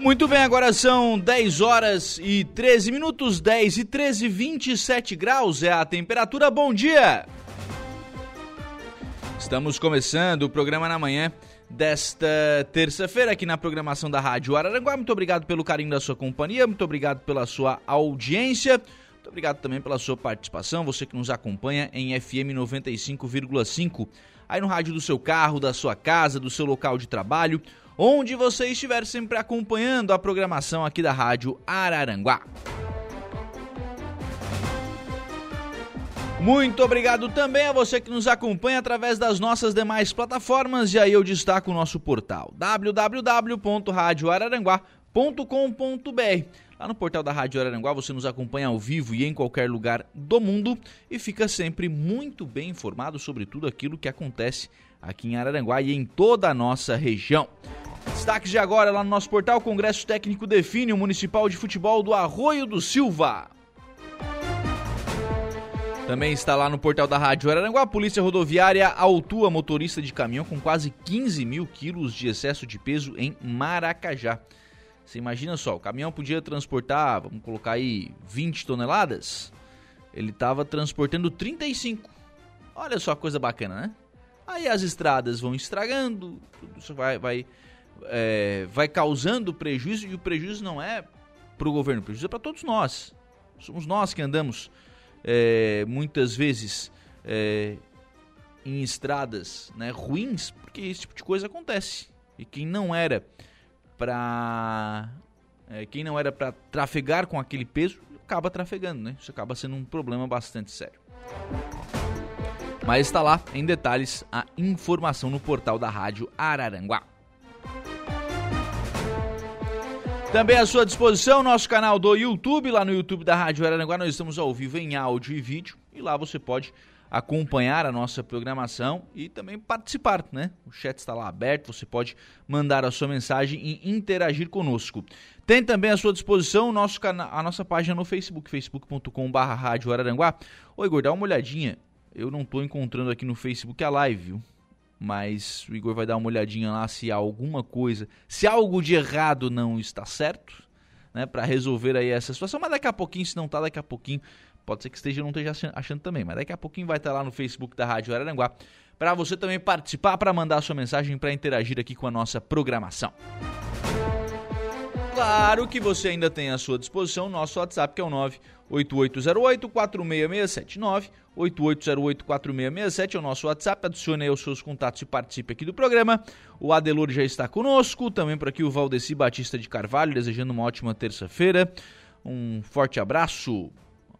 Muito bem, agora são 10 horas e 13 minutos, 10 e 13, 27 graus é a temperatura. Bom dia! Estamos começando o programa na manhã desta terça-feira aqui na programação da Rádio Araranguá. Muito obrigado pelo carinho da sua companhia, muito obrigado pela sua audiência. Muito obrigado também pela sua participação, você que nos acompanha em FM 95,5, aí no rádio do seu carro, da sua casa, do seu local de trabalho, onde você estiver sempre acompanhando a programação aqui da Rádio Araranguá. Muito obrigado também a você que nos acompanha através das nossas demais plataformas e aí eu destaco o nosso portal www.radioararanguá.com.br. Lá no portal da Rádio Araranguá você nos acompanha ao vivo e em qualquer lugar do mundo e fica sempre muito bem informado sobre tudo aquilo que acontece aqui em Araranguá e em toda a nossa região. Destaques de agora lá no nosso portal: o Congresso Técnico define o Municipal de Futebol do Arroio do Silva. Também está lá no portal da Rádio Araranguá, a Polícia Rodoviária autua motorista de caminhão com quase 15 mil quilos de excesso de peso em Maracajá. Você imagina só, o caminhão podia transportar, vamos colocar aí, 20 toneladas? Ele estava transportando 35. Olha só a coisa bacana, né? Aí as estradas vão estragando, tudo vai, vai é, vai causando prejuízo e o prejuízo não é para o governo, o prejuízo é para todos nós. Somos nós que andamos é, muitas vezes é, em estradas né, ruins, porque esse tipo de coisa acontece. E quem não era para é, quem não era para trafegar com aquele peso acaba trafegando, né? Isso acaba sendo um problema bastante sério. Mas está lá em detalhes a informação no portal da Rádio Araranguá. Também à sua disposição nosso canal do YouTube, lá no YouTube da Rádio Araranguá, nós estamos ao vivo em áudio e vídeo e lá você pode acompanhar a nossa programação e também participar, né? O chat está lá aberto, você pode mandar a sua mensagem e interagir conosco. Tem também à sua disposição nosso a nossa página no Facebook, facebook.com.br Rádio Araranguá. Oi, Igor, dá uma olhadinha. Eu não estou encontrando aqui no Facebook a live, viu? mas o Igor vai dar uma olhadinha lá se há alguma coisa, se algo de errado não está certo, né, para resolver aí essa situação. Mas daqui a pouquinho, se não tá, daqui a pouquinho, pode ser que esteja não esteja achando também, mas daqui a pouquinho vai estar lá no Facebook da Rádio Araranguá para você também participar, para mandar sua mensagem, para interagir aqui com a nossa programação. Claro que você ainda tem à sua disposição o nosso WhatsApp, que é o 98808-4667. 98808-4667 é o nosso WhatsApp. Adicione aí os seus contatos e participe aqui do programa. O Adelor já está conosco. Também por aqui o Valdeci Batista de Carvalho, desejando uma ótima terça-feira. Um forte abraço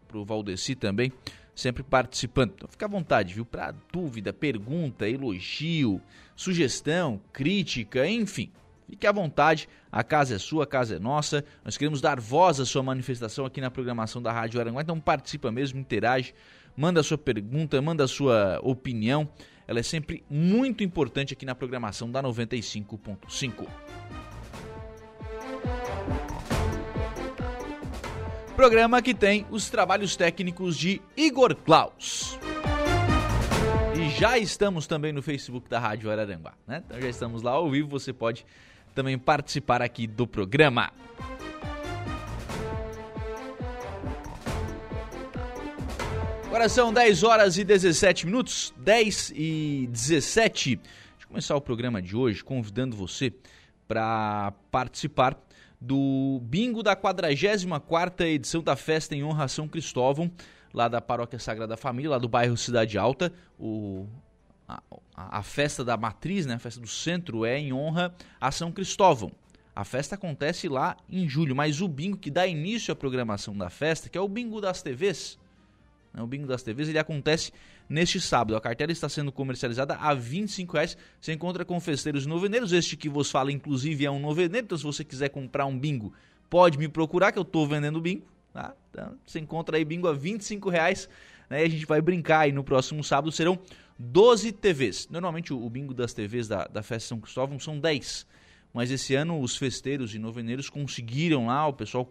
para o Valdeci também, sempre participando. Então fica à vontade, viu? Para dúvida, pergunta, elogio, sugestão, crítica, enfim Fique à vontade, a casa é sua, a casa é nossa. Nós queremos dar voz à sua manifestação aqui na programação da Rádio Aranguá, então participa mesmo, interage, manda a sua pergunta, manda a sua opinião. Ela é sempre muito importante aqui na programação da 95.5. Programa que tem os trabalhos técnicos de Igor Klaus. E já estamos também no Facebook da Rádio Araranguá, né? Então já estamos lá ao vivo, você pode também participar aqui do programa. Agora são 10 horas e 17 minutos, 10 e 17. Deixa eu começar o programa de hoje convidando você para participar do bingo da 44ª edição da festa em honra a São Cristóvão, lá da Paróquia Sagrada Família, lá do bairro Cidade Alta. O a, a, festa da matriz, né, a festa do centro, é em honra a São Cristóvão. A festa acontece lá em julho, mas o bingo que dá início à programação da festa, que é o bingo das TVs, o bingo das TVs, ele acontece neste sábado. A cartela está sendo comercializada a 25 reais. Você encontra com festeiros noveneiros. Este que vos fala, inclusive, é um noveneiro. Então, se você quiser comprar um bingo, pode me procurar, que eu estou vendendo bingo. Tá? Então, você encontra aí bingo a 25 reais. Né? E a gente vai brincar aí no próximo sábado. Serão 12 TVs. Normalmente o, bingo das TVs da, da Festa São Cristóvão são 10. Mas esse ano os festeiros e noveneiros conseguiram lá, o pessoal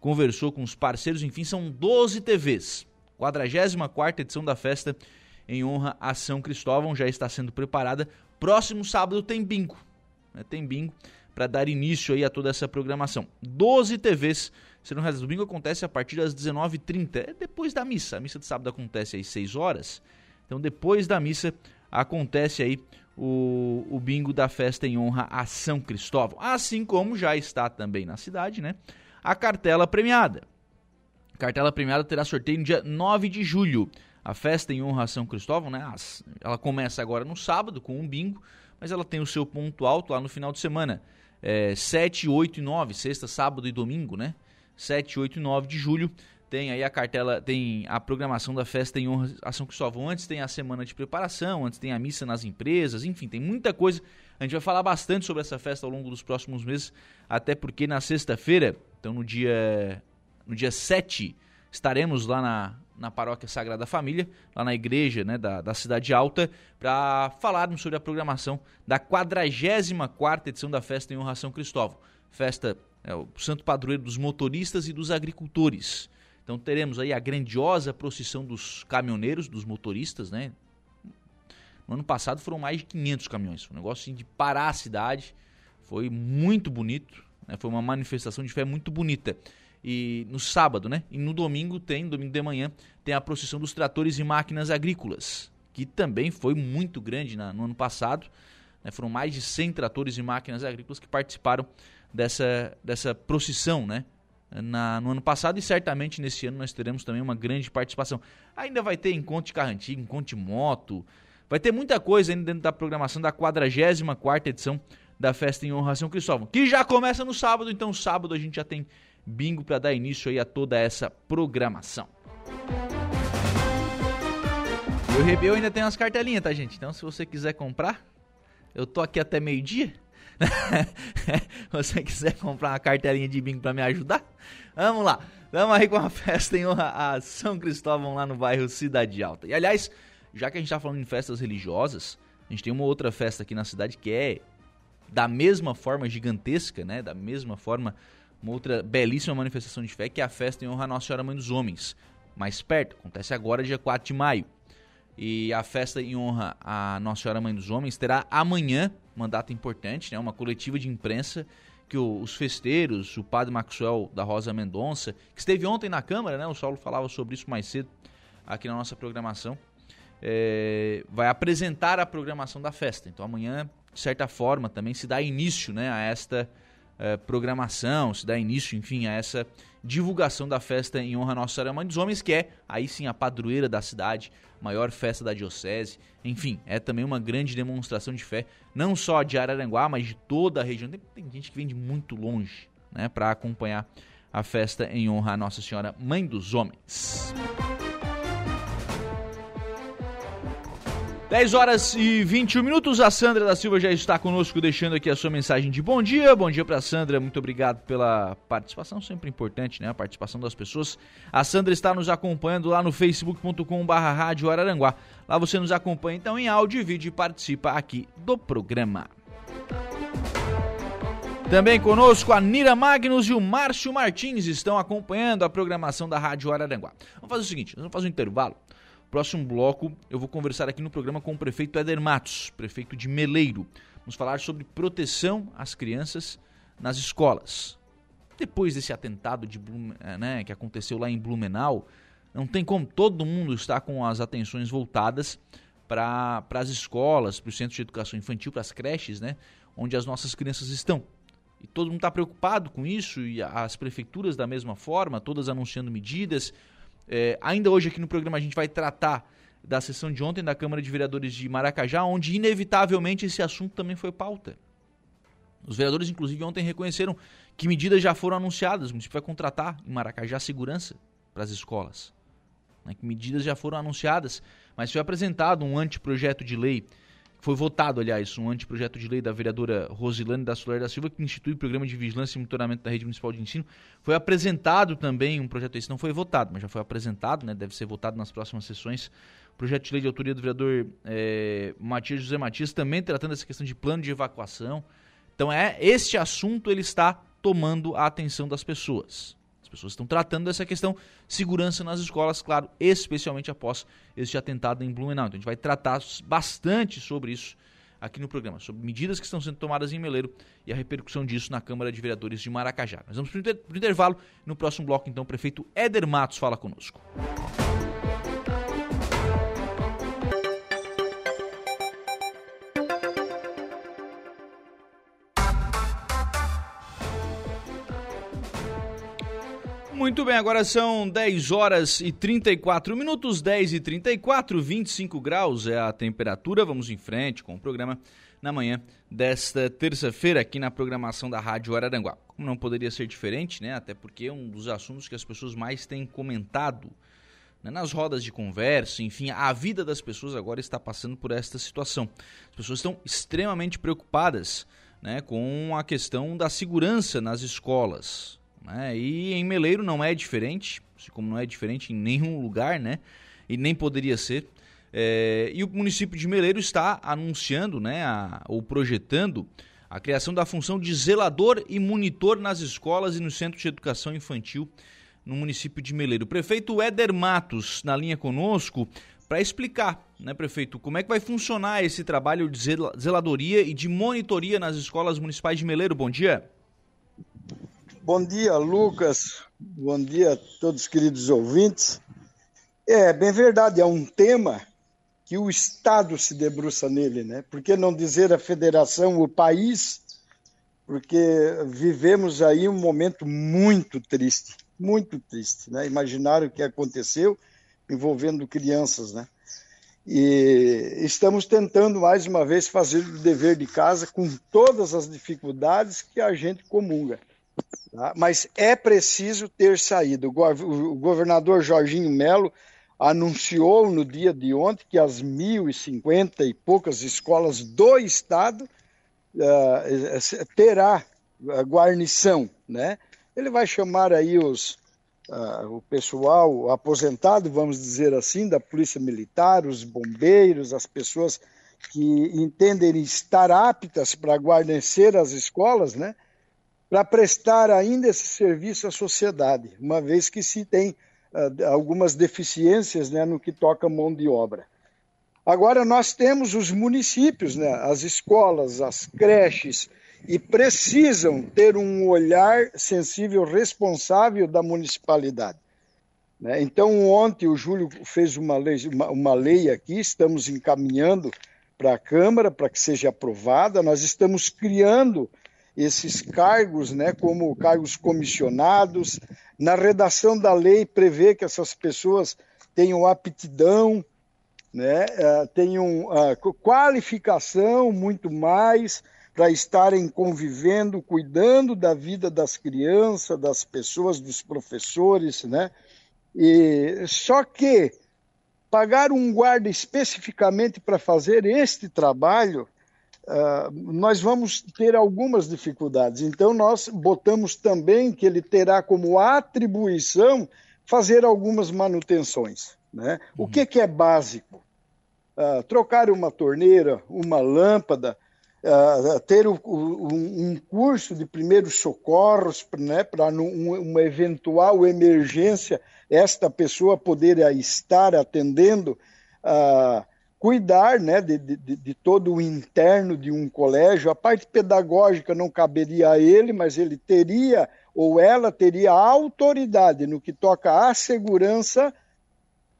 conversou com os parceiros, enfim, são 12 TVs. 44 edição da festa em honra a São Cristóvão já está sendo preparada. Próximo sábado tem bingo. Né? Tem bingo para dar início aí a toda essa programação. 12 TVs serão realizadas. Domingo acontece a partir das 19h30, é depois da missa. A missa de sábado acontece às 6 horas. Então, depois da missa, acontece aí o, o bingo da festa em honra a São Cristóvão. Assim como já está também na cidade, né? A cartela premiada. Cartela premiada terá sorteio no dia 9 de julho. A festa em honra a São Cristóvão, né? Ela começa agora no sábado com um bingo, mas ela tem o seu ponto alto lá no final de semana. É, 7, 8 e 9, sexta, sábado e domingo, né? 7, 8 e 9 de julho tem aí a cartela, tem a programação da festa em honra a São Cristóvão. Antes tem a semana de preparação, antes tem a missa nas empresas, enfim, tem muita coisa. A gente vai falar bastante sobre essa festa ao longo dos próximos meses, até porque na sexta-feira, então no dia no dia 7, estaremos lá na, na Paróquia Sagrada Família, lá na igreja né, da, da Cidade Alta, para falarmos sobre a programação da 44ª edição da festa em honra a São Cristóvão. Festa é o santo padroeiro dos motoristas e dos agricultores. Então teremos aí a grandiosa procissão dos caminhoneiros, dos motoristas, né? No ano passado foram mais de 500 caminhões. Um negócio assim, de parar a cidade. Foi muito bonito. Né? Foi uma manifestação de fé muito bonita. E no sábado, né? E no domingo tem, domingo de manhã, tem a procissão dos tratores e máquinas agrícolas, que também foi muito grande na, no ano passado. Né? Foram mais de 100 tratores e máquinas agrícolas que participaram dessa, dessa procissão, né? Na, no ano passado e certamente nesse ano nós teremos também uma grande participação. Ainda vai ter encontro de carro antigo, encontro de moto, vai ter muita coisa ainda dentro da programação da 44 edição da Festa em Honra a São Cristóvão, que já começa no sábado, então sábado a gente já tem bingo para dar início aí a toda essa programação. E o Rebeu ainda tem umas cartelinhas, tá gente? Então se você quiser comprar, eu tô aqui até meio-dia. você quiser comprar uma cartelinha de bingo para me ajudar, vamos lá. Vamos aí com a festa em honra a São Cristóvão lá no bairro Cidade Alta. E aliás, já que a gente tá falando em festas religiosas, a gente tem uma outra festa aqui na cidade que é da mesma forma gigantesca, né? Da mesma forma, uma outra belíssima manifestação de fé, que é a festa em honra a Nossa Senhora Mãe dos Homens. Mais perto, acontece agora, dia 4 de maio. E a festa em honra a Nossa Senhora Mãe dos Homens terá amanhã, uma data importante, né, uma coletiva de imprensa que os festeiros, o padre Maxwell da Rosa Mendonça, que esteve ontem na Câmara, né, o Saulo falava sobre isso mais cedo aqui na nossa programação, é, vai apresentar a programação da festa. Então amanhã, de certa forma, também se dá início né, a esta é, programação, se dá início, enfim, a essa divulgação da festa em honra a Nossa Senhora Mãe dos Homens, que é aí sim a padroeira da cidade, maior festa da diocese. Enfim, é também uma grande demonstração de fé, não só de Araranguá, mas de toda a região. Tem, tem gente que vem de muito longe, né, para acompanhar a festa em honra a Nossa Senhora Mãe dos Homens. 10 horas e 21 minutos. A Sandra da Silva já está conosco, deixando aqui a sua mensagem de bom dia. Bom dia para Sandra, muito obrigado pela participação, sempre importante, né? A participação das pessoas. A Sandra está nos acompanhando lá no facebook.com/barra Rádio Araranguá. Lá você nos acompanha então em áudio e vídeo e participa aqui do programa. Também conosco a Nira Magnus e o Márcio Martins estão acompanhando a programação da Rádio Araranguá. Vamos fazer o seguinte, vamos fazer um intervalo. Próximo bloco, eu vou conversar aqui no programa com o prefeito Éder Matos, prefeito de Meleiro. Vamos falar sobre proteção às crianças nas escolas. Depois desse atentado de eh, né, que aconteceu lá em Blumenau, não tem como todo mundo estar com as atenções voltadas para as escolas, para os centros de educação infantil, para as creches, né, onde as nossas crianças estão. E todo mundo está preocupado com isso, e as prefeituras da mesma forma, todas anunciando medidas, é, ainda hoje aqui no programa a gente vai tratar da sessão de ontem da Câmara de Vereadores de Maracajá, onde inevitavelmente esse assunto também foi pauta. Os vereadores, inclusive, ontem reconheceram que medidas já foram anunciadas. O município vai contratar em Maracajá segurança para as escolas. Né, que medidas já foram anunciadas, mas foi apresentado um anteprojeto de lei foi votado, aliás, um anteprojeto de lei da vereadora Rosilane da Solar da Silva, que institui o programa de vigilância e monitoramento da rede municipal de ensino. Foi apresentado também um projeto, esse não foi votado, mas já foi apresentado, né, deve ser votado nas próximas sessões. Projeto de lei de autoria do vereador é, Matias José Matias, também tratando essa questão de plano de evacuação. Então, é este assunto ele está tomando a atenção das pessoas pessoas estão tratando dessa questão segurança nas escolas, claro, especialmente após este atentado em Blumenau. Então a gente vai tratar bastante sobre isso aqui no programa, sobre medidas que estão sendo tomadas em Meleiro e a repercussão disso na Câmara de Vereadores de Maracajá. Nós vamos para o intervalo. No próximo bloco, então, o prefeito Éder Matos fala conosco. Muito bem, agora são 10 horas e 34 minutos, 10 e 34, 25 graus é a temperatura. Vamos em frente com o programa na manhã desta terça-feira aqui na programação da Rádio Araranguá. Como não poderia ser diferente, né? Até porque é um dos assuntos que as pessoas mais têm comentado né? nas rodas de conversa, enfim, a vida das pessoas agora está passando por esta situação. As pessoas estão extremamente preocupadas né, com a questão da segurança nas escolas. Né? E em Meleiro não é diferente, como não é diferente em nenhum lugar, né? E nem poderia ser. É, e o município de Meleiro está anunciando, né, a, ou projetando a criação da função de zelador e monitor nas escolas e nos centros de educação infantil no município de Meleiro. O prefeito Éder Matos, na linha conosco, para explicar, né, prefeito, como é que vai funcionar esse trabalho de zeladoria e de monitoria nas escolas municipais de Meleiro. Bom dia. Bom dia, Lucas. Bom dia a todos os queridos ouvintes. É bem verdade, é um tema que o Estado se debruça nele, né? Por que não dizer a federação, o país? Porque vivemos aí um momento muito triste, muito triste, né? Imaginar o que aconteceu envolvendo crianças, né? E estamos tentando mais uma vez fazer o dever de casa com todas as dificuldades que a gente comunga. Tá? Mas é preciso ter saído. O governador Jorginho Melo anunciou no dia de ontem que as 1.050 e poucas escolas do estado uh, terá guarnição, né? Ele vai chamar aí os, uh, o pessoal aposentado, vamos dizer assim, da polícia militar, os bombeiros, as pessoas que entendem estar aptas para guarnecer as escolas, né? Para prestar ainda esse serviço à sociedade, uma vez que se tem uh, algumas deficiências né, no que toca mão de obra. Agora, nós temos os municípios, né, as escolas, as creches, e precisam ter um olhar sensível, responsável da municipalidade. Né? Então, ontem o Júlio fez uma lei, uma, uma lei aqui, estamos encaminhando para a Câmara para que seja aprovada. Nós estamos criando esses cargos, né, como cargos comissionados. Na redação da lei prevê que essas pessoas tenham aptidão, né, eh, tenham uh, qualificação muito mais para estarem convivendo, cuidando da vida das crianças, das pessoas, dos professores, né? E só que pagar um guarda especificamente para fazer este trabalho uh, nós vamos ter algumas dificuldades. Então, nós botamos também que ele terá como atribuição fazer algumas manutenções. Né? Uhum. O que, que é básico? Uh, trocar uma torneira, uma lâmpada, uh, ter o, o, um curso de primeiros socorros né, para uma eventual emergência esta pessoa poder estar atendendo. Uh, cuidar né, de, de, de, todo o interno de um colégio. A parte pedagógica não caberia a ele, mas ele teria ou ela teria autoridade no que toca à segurança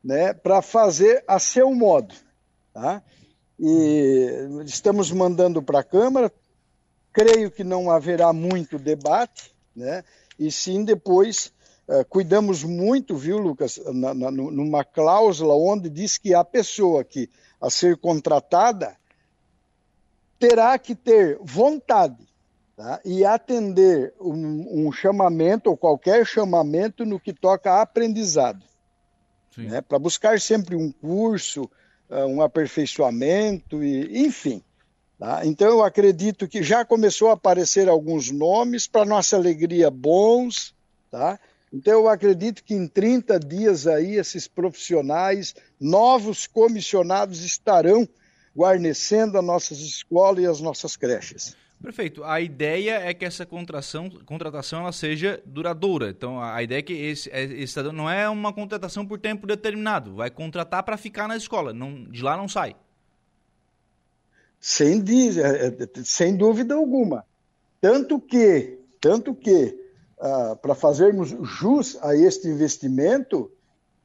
né, para fazer a seu modo. Tá? E estamos mandando para a Câmara. Creio que não haverá muito debate, né? e sim depois. Uh, cuidamos muito, viu, Lucas, na, na, numa cláusula onde diz que a pessoa que a ser contratada terá que ter vontade tá? e atender um, um, chamamento ou qualquer chamamento no que toca a aprendizado. Né? Para buscar sempre um curso, ah, um aperfeiçoamento, e, enfim. Tá? Então, eu acredito que já começou a aparecer alguns nomes, para nossa alegria, bons, tá? Então, eu acredito que em 30 dias aí, esses profissionais, novos comissionados, estarão guarnecendo as nossas escolas e as nossas creches. Perfeito. A ideia é que essa contratação, contratação ela seja duradoura. Então, a ideia é que esse, é, esse não é uma contratação por tempo determinado. Vai contratar para ficar na escola. Não, de lá não sai. Sem, é, é, sem dúvida alguma. Tanto que, tanto que, ah, para fazermos jus a este investimento,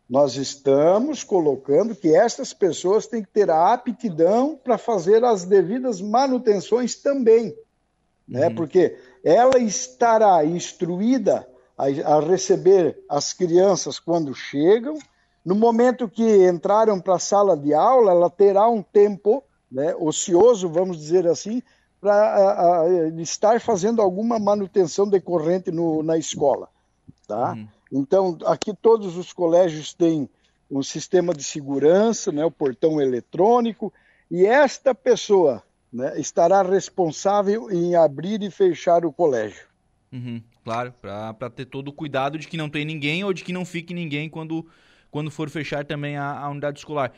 nós estamos colocando que estas pessoas têm que ter a aptidão para fazer as devidas manutenções também, né? Uhum. Porque ela estará instruída a, a, receber as crianças quando chegam. No momento que entraram para a sala de aula, ela terá um tempo né, ocioso, vamos dizer assim, para estar fazendo alguma manutenção decorrente no, na escola, tá? Uhum. Então, aqui todos os colégios têm um sistema de segurança, né, o portão eletrônico, e esta pessoa né, estará responsável em abrir e fechar o colégio. Uhum, claro, para ter todo o cuidado de que não tem ninguém ou de que não fique ninguém quando, quando for fechar também a, a unidade escolar.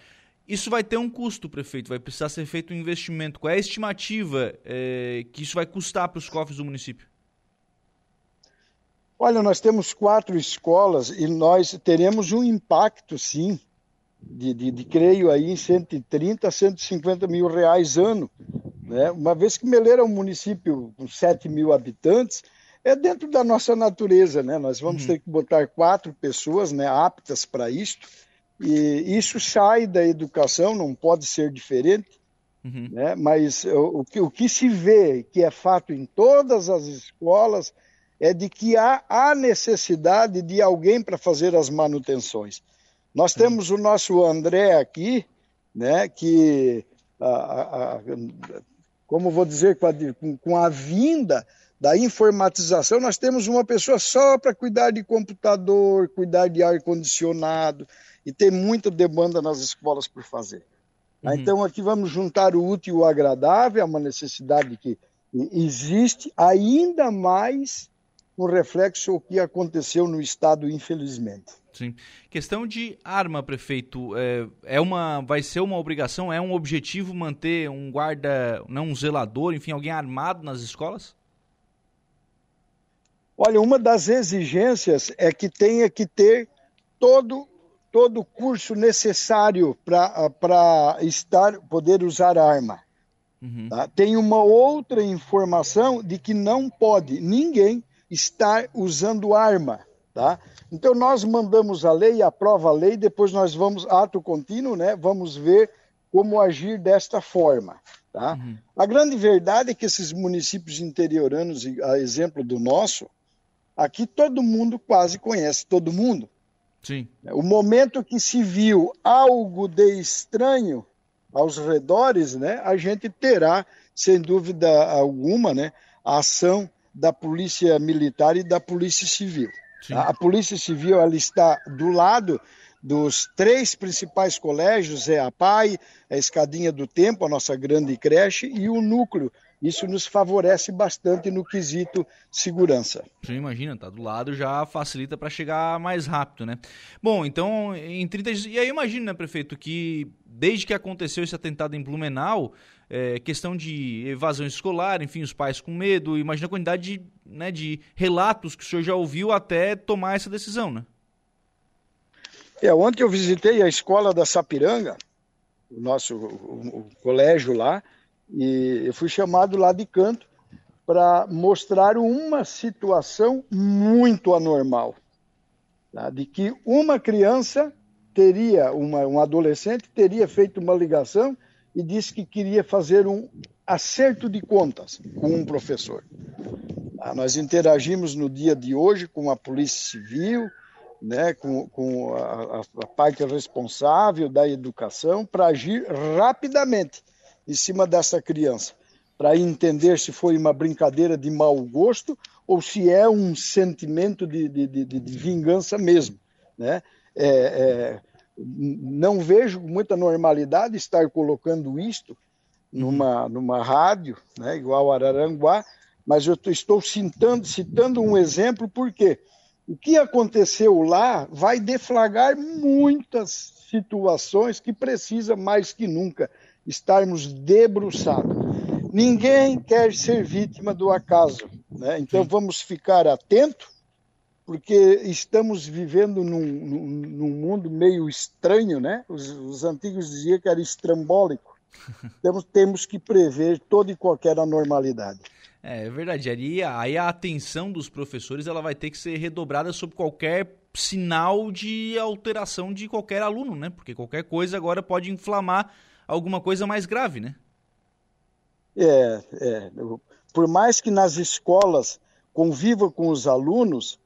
Isso vai ter um custo, prefeito, vai precisar ser feito um investimento. Qual é a estimativa é, que isso vai custar para os cofres do município? Olha, nós temos quatro escolas e nós teremos um impacto, sim, de, de, de creio aí em 130 a 150 mil reais ano. Né? Uma vez que Meleira é um município com 7 mil habitantes, é dentro da nossa natureza, né? Nós vamos uhum. ter que botar quatro pessoas né, aptas para isto, e isso sai da educação, não pode ser diferente. Uhum. Né? Mas o, o, que, o que se vê que é fato em todas as escolas é de que há a necessidade de alguém para fazer as manutenções. Nós temos o nosso André aqui, né, que, a, a, a, como vou dizer, com a, com a vinda da informatização, nós temos uma pessoa só para cuidar de computador, cuidar de ar-condicionado, e tem muita demanda nas escolas por fazer. Uhum. Então, aqui vamos juntar o útil e o agradável, é uma necessidade que existe, ainda mais um reflexo o que aconteceu no estado, infelizmente. Sim. Questão de arma, prefeito, é, é uma, vai ser uma obrigação, é um objetivo manter um guarda, não um zelador, enfim, alguém armado nas escolas? Olha, uma das exigências é que tenha que ter todo todo o curso necessário para estar poder usar arma. Uhum. Tá? Tem uma outra informação de que não pode ninguém estar usando arma, tá? Então nós mandamos a lei, aprova a lei, depois nós vamos ato contínuo, né? Vamos ver como agir desta forma, tá? Uhum. A grande verdade é que esses municípios interioranos, a exemplo do nosso, aqui todo mundo quase conhece todo mundo. Sim. O momento que se viu algo de estranho aos redores, né? A gente terá, sem dúvida alguma, né? A ação da Polícia Militar e da Polícia Civil. A Polícia Civil ela está do lado dos três principais colégios, é a PAI, a Escadinha do Tempo, a nossa grande creche, e o núcleo. Isso nos favorece bastante no quesito segurança. Você imagina, tá do lado já facilita para chegar mais rápido, né? Bom, então, em 30 dias. E aí imagina, né, prefeito, que desde que aconteceu esse atentado em Blumenau, é, questão de evasão escolar, enfim, os pais com medo. Imagina a quantidade de, né, de relatos que o senhor já ouviu até tomar essa decisão, né? É, ontem eu visitei a escola da Sapiranga, o nosso o, o colégio lá, e eu fui chamado lá de canto para mostrar uma situação muito anormal, tá? de que uma criança teria, uma, um adolescente teria feito uma ligação e disse que queria fazer um acerto de contas com um professor. Ah, nós interagimos no dia de hoje com a Polícia Civil, né, com, com a, a parte responsável da educação, para agir rapidamente em cima dessa criança, para entender se foi uma brincadeira de mau gosto ou se é um sentimento de, de, de, de vingança mesmo. Né? É, é, não vejo muita normalidade estar colocando isto numa, numa rádio, né, igual Araranguá, mas eu estou citando, citando um exemplo porque o que aconteceu lá vai deflagrar muitas situações que precisa mais que nunca estarmos debruçados. Ninguém quer ser vítima do acaso, né? então vamos ficar atentos porque estamos vivendo num, num, num mundo meio estranho, né? Os, os, antigos diziam que era estrambólico. temos, temos que prever toda e qualquer anormalidade. É, é verdade. Aí, aí a atenção dos professores ela vai ter que ser redobrada sobre qualquer sinal de alteração de qualquer aluno, né? Porque qualquer coisa agora pode inflamar alguma coisa mais grave, né? É, é. Por mais que nas escolas conviva com os alunos,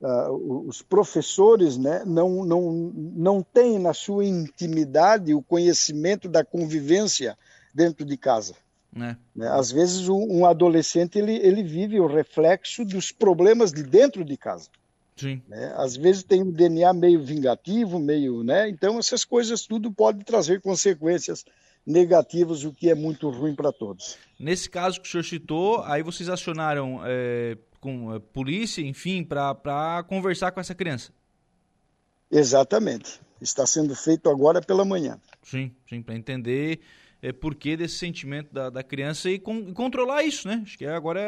uh, os professores né, não, não, não têm na sua intimidade o conhecimento da convivência dentro de casa. É. Né? Às vezes um adolescente ele, ele vive o reflexo dos problemas de dentro de casa. Sim. Né? Às vezes tem um DNA meio vingativo, meio, né? Então essas coisas tudo pode trazer consequências negativas, o que é muito ruim para todos. Nesse caso que o senhor citou, aí vocês acionaram é, com é, polícia, enfim, para conversar com essa criança? Exatamente. Está sendo feito agora pela manhã. Sim, sim, para entender é, porquê desse sentimento da, da criança e, com, controlar isso, né? Acho que agora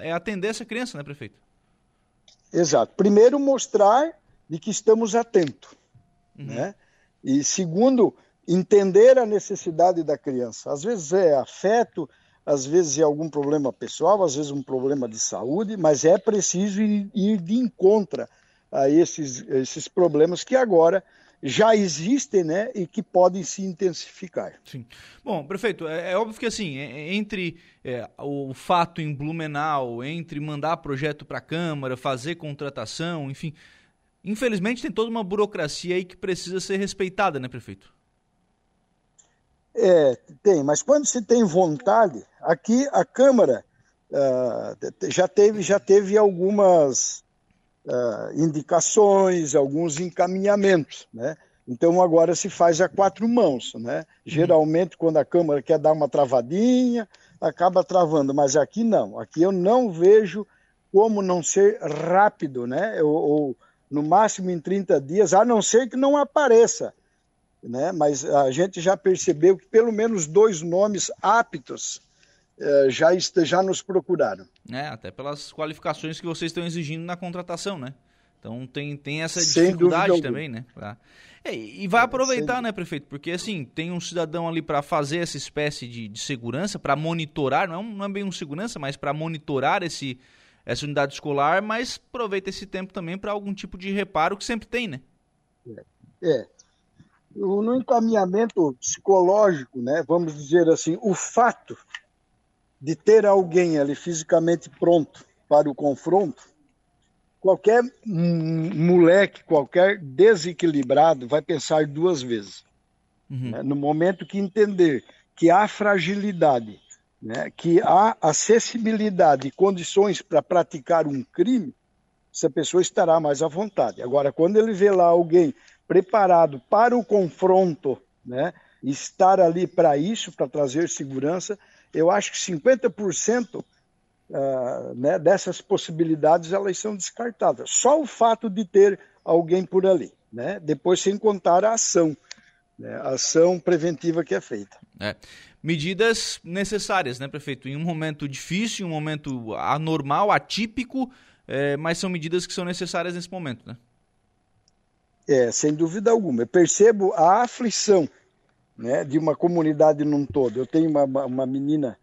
é, é atender essa criança, né, prefeito? Exato. Primeiro, mostrar de que estamos atentos. Uhum. Né? E segundo, entender a necessidade da criança. Às vezes é afeto, às vezes é algum problema pessoal, às vezes um problema de saúde, mas é preciso ir, ir de encontro a esses, esses problemas que agora já existem né, e que podem se intensificar. Sim. Bom, prefeito, é, é óbvio que assim, é, é entre é, o fato em Blumenau, entre mandar projeto para a Câmara, fazer contratação, enfim, infelizmente tem toda uma burocracia aí que precisa ser respeitada, né, prefeito? É, tem, mas quando se tem vontade, aqui a Câmara uh, já, teve, já teve algumas uh, indicações, alguns encaminhamentos, né? Então agora se faz a quatro mãos, né? Geralmente quando a Câmara quer dar uma travadinha, acaba travando, mas aqui não. Aqui eu não vejo como não ser rápido, né? Ou, ou no máximo em 30 dias, a não ser que não apareça né? mas a gente já percebeu que pelo menos dois nomes aptos eh, já, já nos procuraram. É, até pelas qualificações que vocês estão exigindo na contratação, né? Então tem, tem essa Sem dificuldade também, né? Pra... É, e vai aproveitar, né, prefeito? Porque assim, tem um cidadão ali para fazer essa espécie de, de segurança, para monitorar, não é, um, não é bem um segurança, mas para monitorar esse, essa unidade escolar, mas aproveita esse tempo também para algum tipo de reparo que sempre tem, né? É. é no encaminhamento psicológico, né, vamos dizer assim, o fato de ter alguém ali fisicamente pronto para o confronto, qualquer moleque, qualquer desequilibrado vai pensar duas vezes. Uhum. Né? No momento que entender que há fragilidade, né? que há acessibilidade e condições para praticar um crime, essa pessoa estará mais à vontade. Agora, quando ele vê lá alguém preparado para o confronto, né? estar ali para isso, para trazer segurança, eu acho que 50% uh, né, dessas possibilidades elas são descartadas. Só o fato de ter alguém por ali, né? depois sem contar a ação, né? a ação preventiva que é feita. É. Medidas necessárias, né, prefeito? Em um momento difícil, em um momento anormal, atípico, é, mas são medidas que são necessárias nesse momento, né? É, sem dúvida alguma. Eu percebo a aflição né, de uma comunidade num todo. Eu tenho uma, uma menina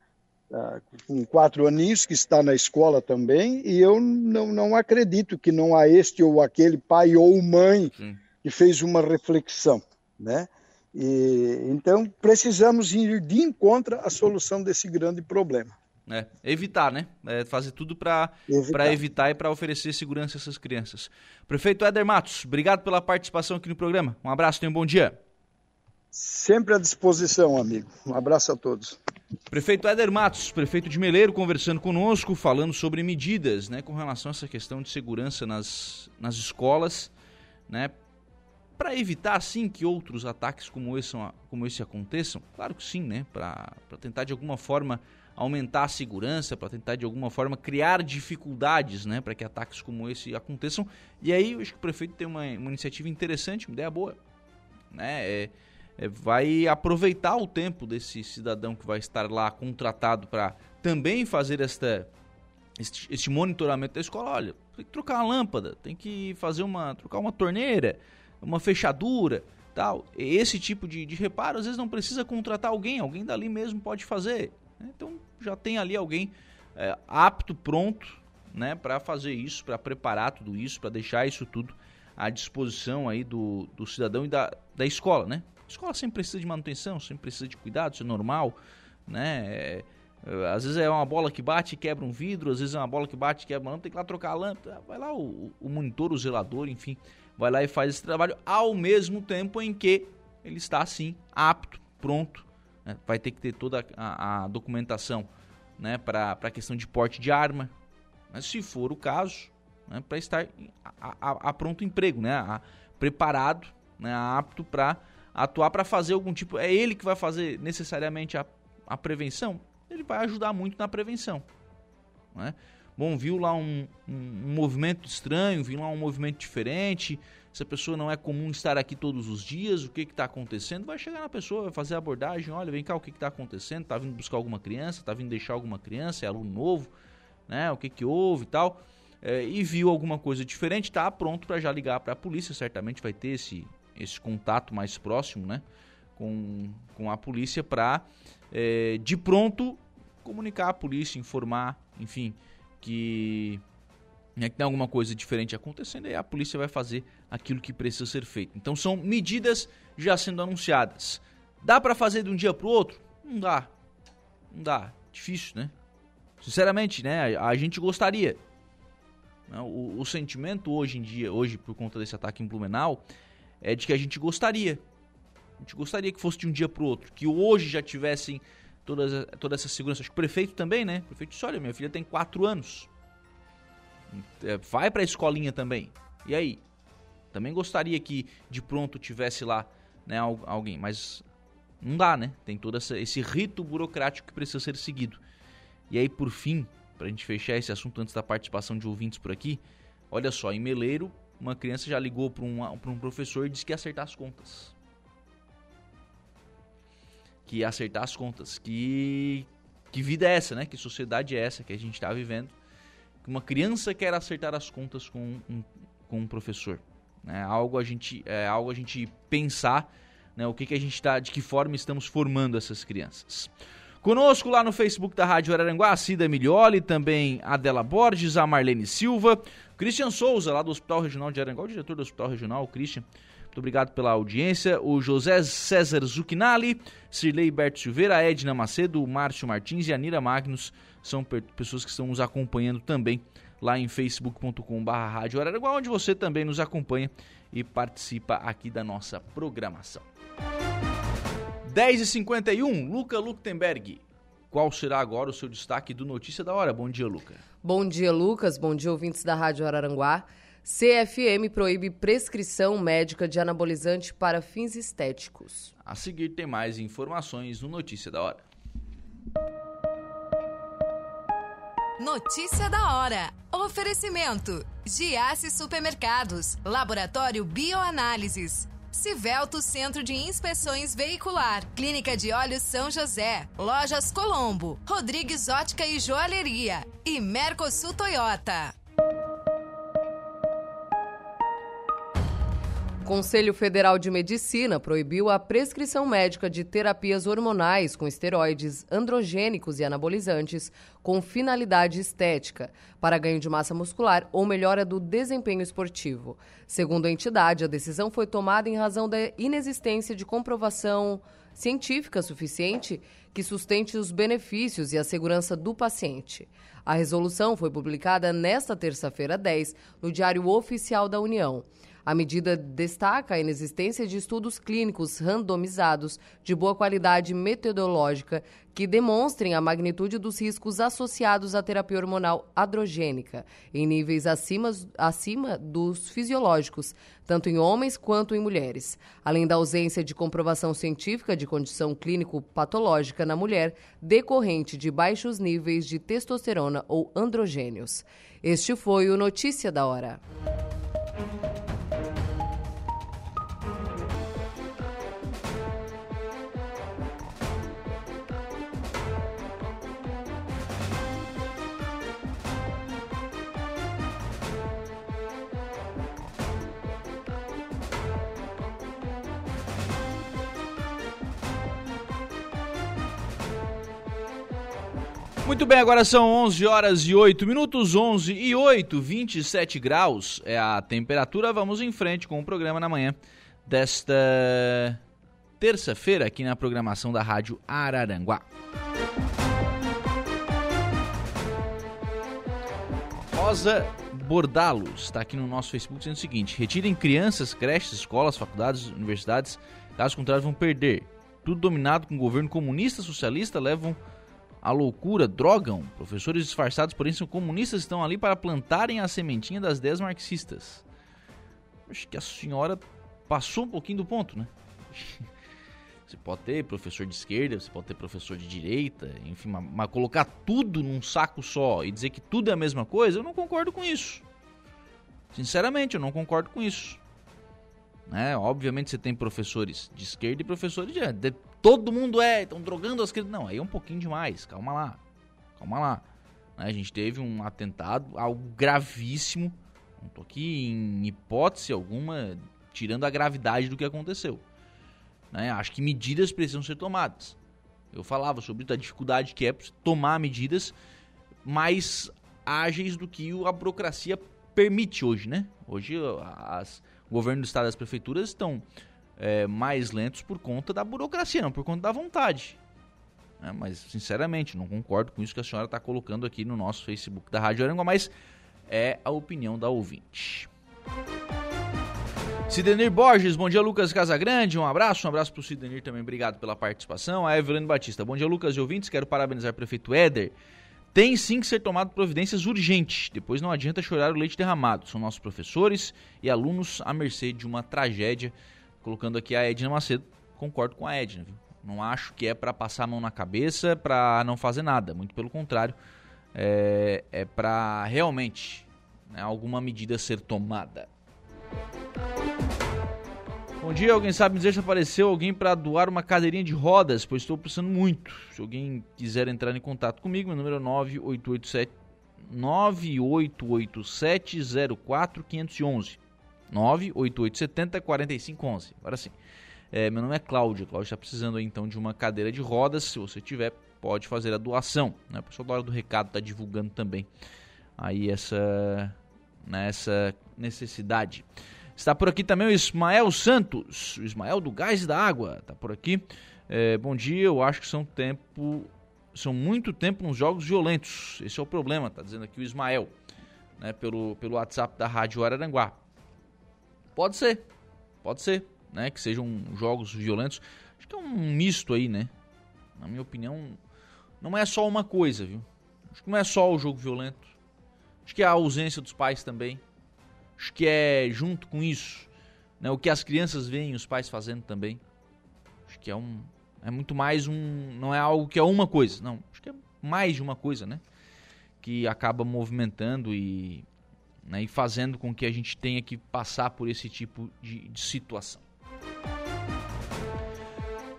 uh, com quatro aninhos que está na escola também e eu não, não acredito que não há este ou aquele pai ou mãe Sim. que fez uma reflexão, né? E, então precisamos ir de encontro à solução desse grande problema. É, evitar, né? É fazer tudo para evitar. evitar e para oferecer segurança a essas crianças. Prefeito Éder Matos, obrigado pela participação aqui no programa. Um abraço, tenha um bom dia. Sempre à disposição, amigo. Um abraço a todos. Prefeito Éder Matos, prefeito de Meleiro, conversando conosco, falando sobre medidas né, com relação a essa questão de segurança nas, nas escolas, né? Para evitar, sim, que outros ataques como esse, como esse aconteçam? Claro que sim, né? Para tentar de alguma forma aumentar a segurança, para tentar de alguma forma criar dificuldades, né, para que ataques como esse aconteçam. E aí eu acho que o prefeito tem uma, uma iniciativa interessante, uma ideia boa, né? É, é, vai aproveitar o tempo desse cidadão que vai estar lá contratado para também fazer esta este, este, monitoramento da escola. Olha, tem que trocar uma lâmpada, tem que fazer uma trocar uma torneira, uma fechadura tal. Esse tipo de, de reparo, às vezes não precisa contratar alguém, alguém dali mesmo pode fazer. Né? Então já tem ali alguém é, apto, pronto, né, para fazer isso, para preparar tudo isso, para deixar isso tudo à disposição aí do, do cidadão e da, da escola, né? A escola sempre precisa de manutenção, sempre precisa de cuidado, isso é normal, né? É, às vezes é uma bola que bate e quebra um vidro, às vezes é uma bola que bate e quebra uma lâmpada, tem que lá trocar a lâmpada. Vai lá o, o monitor, o zelador, enfim, vai lá e faz esse trabalho ao mesmo tempo em que ele está assim, apto, pronto. Né? Vai ter que ter toda a, a documentação né, para a questão de porte de arma, mas se for o caso, né, para estar a, a, a, pronto emprego, né, preparado, né, apto para atuar para fazer algum tipo. É ele que vai fazer necessariamente a, a prevenção? Ele vai ajudar muito na prevenção. Né? Bom, viu lá um, um, um, movimento estranho, viu lá um movimento diferente. Essa pessoa não é comum estar aqui todos os dias. O que está acontecendo? Vai chegar na pessoa, vai fazer a abordagem. Olha, vem cá, o que está acontecendo? Está vindo buscar alguma criança? Está vindo deixar alguma criança? É aluno novo? Né? O que, que houve e tal? É, e viu alguma coisa diferente, está pronto para já ligar para a polícia. Certamente vai ter esse, esse contato mais próximo, né? Com, com a polícia para é, de pronto comunicar à polícia, informar, enfim, que, né, que tem alguma coisa diferente acontecendo e a polícia vai fazer aquilo que precisa ser feito. Então são medidas já sendo anunciadas. Dá para fazer de um dia para o outro? Não dá. Não dá. Difícil, né? Sinceramente, né? A, a gente gostaria. Né? O, o, sentimento hoje em dia, hoje por conta desse ataque em Blumenau, é de que a gente gostaria. A gente gostaria que fosse de um dia para o outro, que hoje já tivessem toda, toda essa segurança. Acho que o prefeito também, né? O prefeito disse: olha, minha filha tem 4 anos. É, vai para a escolinha também. E aí? Também gostaria que de pronto tivesse lá né, alguém, mas não dá, né? Tem todo essa, esse rito burocrático que precisa ser seguido. E aí, por fim, para a gente fechar esse assunto antes da participação de ouvintes por aqui, olha só, em Meleiro, uma criança já ligou para um, um professor e disse que ia acertar as contas que acertar as contas. Que, que vida é essa, né? Que sociedade é essa que a gente está vivendo? Que uma criança quer acertar as contas com um, com um professor. É algo a gente, é algo a gente pensar, né? O que, que a gente está, de que forma estamos formando essas crianças. Conosco lá no Facebook da Rádio Araranguá, a Cida Milioli, também Adela Borges, a Marlene Silva, Christian Souza, lá do Hospital Regional de Aranguá, o diretor do Hospital Regional, Christian. Muito obrigado pela audiência. O José César Zuchinali, Sirlei Berto Silveira, Edna Macedo, o Márcio Martins e a Nira Magnus são pessoas que estão nos acompanhando também lá em facebook.com.br Rádio Araranguá, onde você também nos acompanha e participa aqui da nossa programação. 10h51, Luca Luktenberg. Qual será agora o seu destaque do Notícia da Hora? Bom dia, Luca. Bom dia, Lucas. Bom dia, ouvintes da Rádio Araranguá. CFM proíbe prescrição médica de anabolizante para fins estéticos. A seguir tem mais informações no Notícia da Hora. Notícia da hora. Oferecimento: Giasse Supermercados, Laboratório Bioanálises, Civelto Centro de Inspeções Veicular, Clínica de Olhos São José, Lojas Colombo, Rodrigues Ótica e Joalheria e Mercosul Toyota. Conselho Federal de Medicina proibiu a prescrição médica de terapias hormonais com esteroides, androgênicos e anabolizantes com finalidade estética, para ganho de massa muscular ou melhora do desempenho esportivo. Segundo a entidade, a decisão foi tomada em razão da inexistência de comprovação científica suficiente que sustente os benefícios e a segurança do paciente. A resolução foi publicada nesta terça-feira 10 no Diário Oficial da União. A medida destaca a inexistência de estudos clínicos randomizados de boa qualidade metodológica que demonstrem a magnitude dos riscos associados à terapia hormonal androgênica, em níveis acima, acima dos fisiológicos, tanto em homens quanto em mulheres, além da ausência de comprovação científica de condição clínico-patológica na mulher decorrente de baixos níveis de testosterona ou androgênios. Este foi o Notícia da Hora. Muito bem, agora são 11 horas e 8 minutos, 11 e 8, 27 graus é a temperatura. Vamos em frente com o programa na manhã desta terça-feira aqui na programação da Rádio Araranguá. Rosa Bordalos está aqui no nosso Facebook dizendo o seguinte: retirem crianças, creches, escolas, faculdades, universidades, caso contrário vão perder. Tudo dominado com governo comunista, socialista, levam a loucura, drogam. Professores disfarçados, porém, são comunistas, estão ali para plantarem a sementinha das ideias marxistas. Acho que a senhora passou um pouquinho do ponto, né? Você pode ter professor de esquerda, você pode ter professor de direita, enfim, mas, colocar tudo num saco só e dizer que tudo é a mesma coisa, eu não concordo com isso. Sinceramente, eu não concordo com isso. Né? Obviamente você tem professores de esquerda e professores de direita. Todo mundo é, estão drogando as crianças. Não, aí é um pouquinho demais, calma lá. Calma lá. Né? A gente teve um atentado, algo gravíssimo. Não tô aqui em hipótese alguma tirando a gravidade do que aconteceu. Né? Acho que medidas precisam ser tomadas. Eu falava sobre a dificuldade que é tomar medidas mais ágeis do que a burocracia permite hoje, né? Hoje as, o governo do estado e as prefeituras estão é, mais lentos por conta da burocracia, não por conta da vontade. É, mas, sinceramente, não concordo com isso que a senhora está colocando aqui no nosso Facebook da Rádio Aranguá, mas é a opinião da ouvinte. Sidenir Borges, bom dia Lucas Casagrande, um abraço, um abraço para o Sidenir também, obrigado pela participação. A Evelyn Batista, bom dia Lucas e ouvintes, quero parabenizar o prefeito Éder. Tem sim que ser tomado providências urgentes, depois não adianta chorar o leite derramado. São nossos professores e alunos à mercê de uma tragédia. Colocando aqui a Edna Macedo, concordo com a Edna, viu? Não acho que é para passar a mão na cabeça, para não fazer nada, muito pelo contrário, é, é para realmente né, alguma medida ser tomada. Bom dia, alguém sabe dizer se apareceu alguém para doar uma cadeirinha de rodas, pois estou precisando muito. Se alguém quiser entrar em contato comigo, meu número é 9887 9887 04511. 98870 4511. Agora sim. É, meu nome é Cláudio. Cláudio está precisando aí, então de uma cadeira de rodas. Se você tiver, pode fazer a doação. Né? O pessoal da hora do recado está divulgando também aí essa, né, essa necessidade. Está por aqui também o Ismael Santos, o Ismael do Gás e da Água, está por aqui. É, bom dia, eu acho que são tempo, são muito tempo nos jogos violentos. Esse é o problema, está dizendo aqui o Ismael, né, pelo, pelo WhatsApp da Rádio Araranguá. Pode ser, pode ser, né, que sejam jogos violentos. Acho que é um misto aí, né? Na minha opinião, não é só uma coisa, viu? Acho que não é só o jogo violento. Acho que é a ausência dos pais também. Acho que é junto com isso, né, o que as crianças veem os pais fazendo também. Acho que é um é muito mais um, não é algo que é uma coisa, não, acho que é mais de uma coisa, né? Que acaba movimentando e, né, e fazendo com que a gente tenha que passar por esse tipo de, de situação.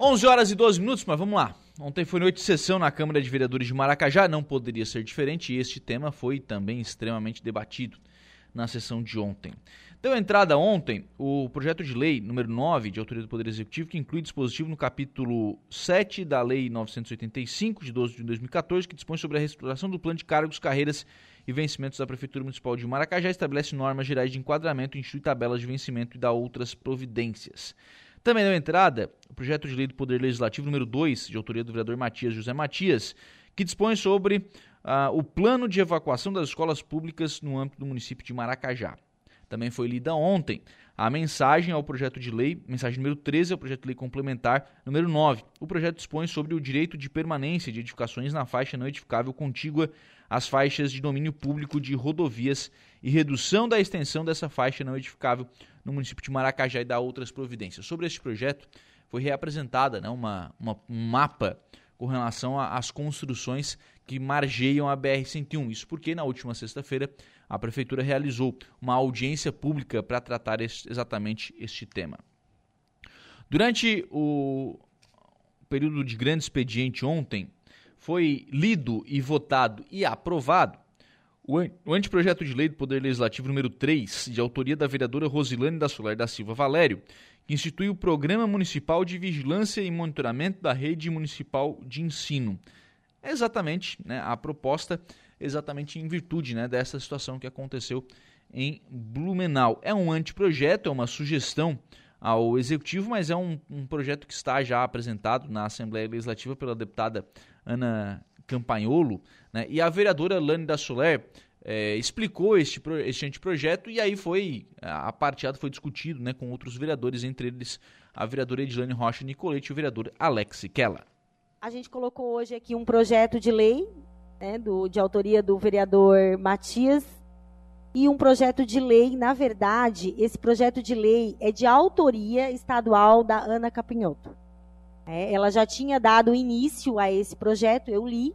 11 horas e 12 minutos, mas vamos lá. Ontem foi noite de sessão na Câmara de Vereadores de Maracajá, não poderia ser diferente, e este tema foi também extremamente debatido na sessão de ontem. Deu entrada ontem o projeto de lei número 9 de autoria do Poder Executivo, que inclui dispositivo no capítulo 7 da Lei 985, de 12 de 2014, que dispõe sobre a reestruturação do plano de cargos, carreiras e vencimentos da Prefeitura Municipal de Maracajá, estabelece normas gerais de enquadramento, institui tabelas de vencimento e dá outras providências. Também deu entrada o projeto de lei do Poder Legislativo número 2, de autoria do vereador Matias José Matias, que dispõe sobre ah, o plano de evacuação das escolas públicas no âmbito do município de Maracajá. Também foi lida ontem a mensagem ao projeto de lei, mensagem número 13 ao projeto de lei complementar número 9. O projeto dispõe sobre o direito de permanência de edificações na faixa não edificável contígua às faixas de domínio público de rodovias e redução da extensão dessa faixa não edificável no município de Maracajá e da outras providências. Sobre este projeto, foi reapresentada né, uma, uma, um mapa com relação às construções que margeiam a BR-101. Isso porque na última sexta-feira a Prefeitura realizou uma audiência pública para tratar este, exatamente este tema. Durante o período de grande expediente ontem, foi lido e votado e aprovado o anteprojeto de lei do Poder Legislativo número 3, de autoria da vereadora Rosilane da Solar da Silva Valério, que institui o Programa Municipal de Vigilância e Monitoramento da Rede Municipal de Ensino. é exatamente né, a proposta, exatamente em virtude né, dessa situação que aconteceu em Blumenau. É um anteprojeto, é uma sugestão ao Executivo, mas é um, um projeto que está já apresentado na Assembleia Legislativa pela deputada Ana Campanholo, né? e a vereadora Lani da Soler é, explicou este, este anteprojeto e aí foi, a parteado foi discutido né, com outros vereadores, entre eles a vereadora Edilane Rocha Nicolete e o vereador Alex Kella. A gente colocou hoje aqui um projeto de lei né, do, de autoria do vereador Matias e um projeto de lei, na verdade, esse projeto de lei é de autoria estadual da Ana Capinhoto. É, ela já tinha dado início a esse projeto, eu li,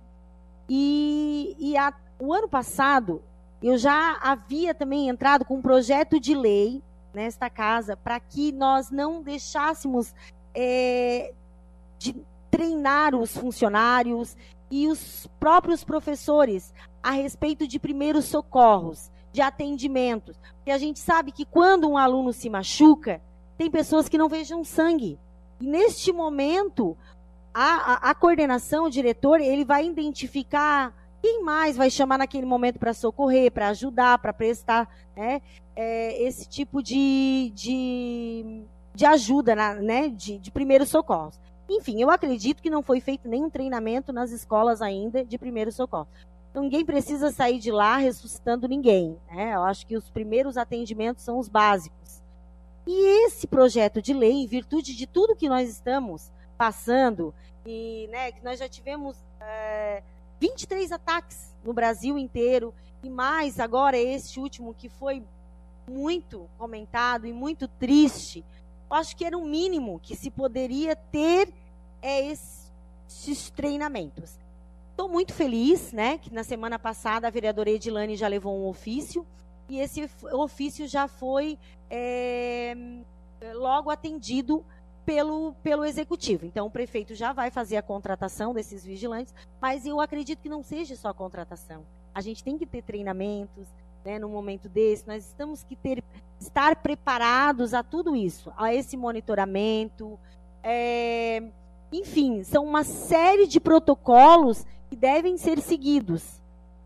e, e a, o ano passado eu já havia também entrado com um projeto de lei nesta casa para que nós não deixássemos é, de treinar os funcionários e os próprios professores a respeito de primeiros socorros, de atendimentos. Porque a gente sabe que quando um aluno se machuca, tem pessoas que não vejam sangue. E neste momento, a, a, a coordenação, o diretor, ele vai identificar quem mais vai chamar naquele momento para socorrer, para ajudar, para prestar né, é, esse tipo de, de, de ajuda, né, de, de primeiros socorros. Enfim, eu acredito que não foi feito nenhum treinamento nas escolas ainda de primeiros socorros. Então, ninguém precisa sair de lá ressuscitando ninguém. Né? Eu acho que os primeiros atendimentos são os básicos. E esse projeto de lei, em virtude de tudo que nós estamos passando, e né, que nós já tivemos é, 23 ataques no Brasil inteiro, e mais agora este último que foi muito comentado e muito triste, eu acho que era o mínimo que se poderia ter é, esses treinamentos. Estou muito feliz, né, que na semana passada a vereadora Edilane já levou um ofício e esse ofício já foi é, logo atendido pelo, pelo executivo. Então, o prefeito já vai fazer a contratação desses vigilantes, mas eu acredito que não seja só a contratação. A gente tem que ter treinamentos, né, no momento desse, nós estamos que ter, estar preparados a tudo isso, a esse monitoramento. É, enfim, são uma série de protocolos que devem ser seguidos.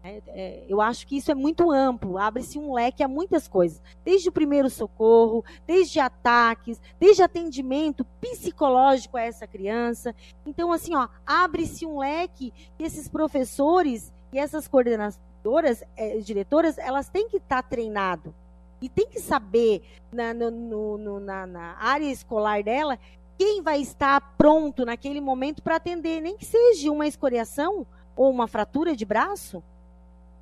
É, é, eu acho que isso é muito amplo, abre-se um leque a muitas coisas, desde o primeiro socorro, desde ataques, desde atendimento psicológico a essa criança. Então, assim, ó, abre-se um leque que esses professores e essas coordenadoras, é, diretoras, elas têm que estar tá treinado e tem que saber na, no, no, na, na área escolar dela quem vai estar pronto naquele momento para atender, nem que seja uma escoriação ou uma fratura de braço,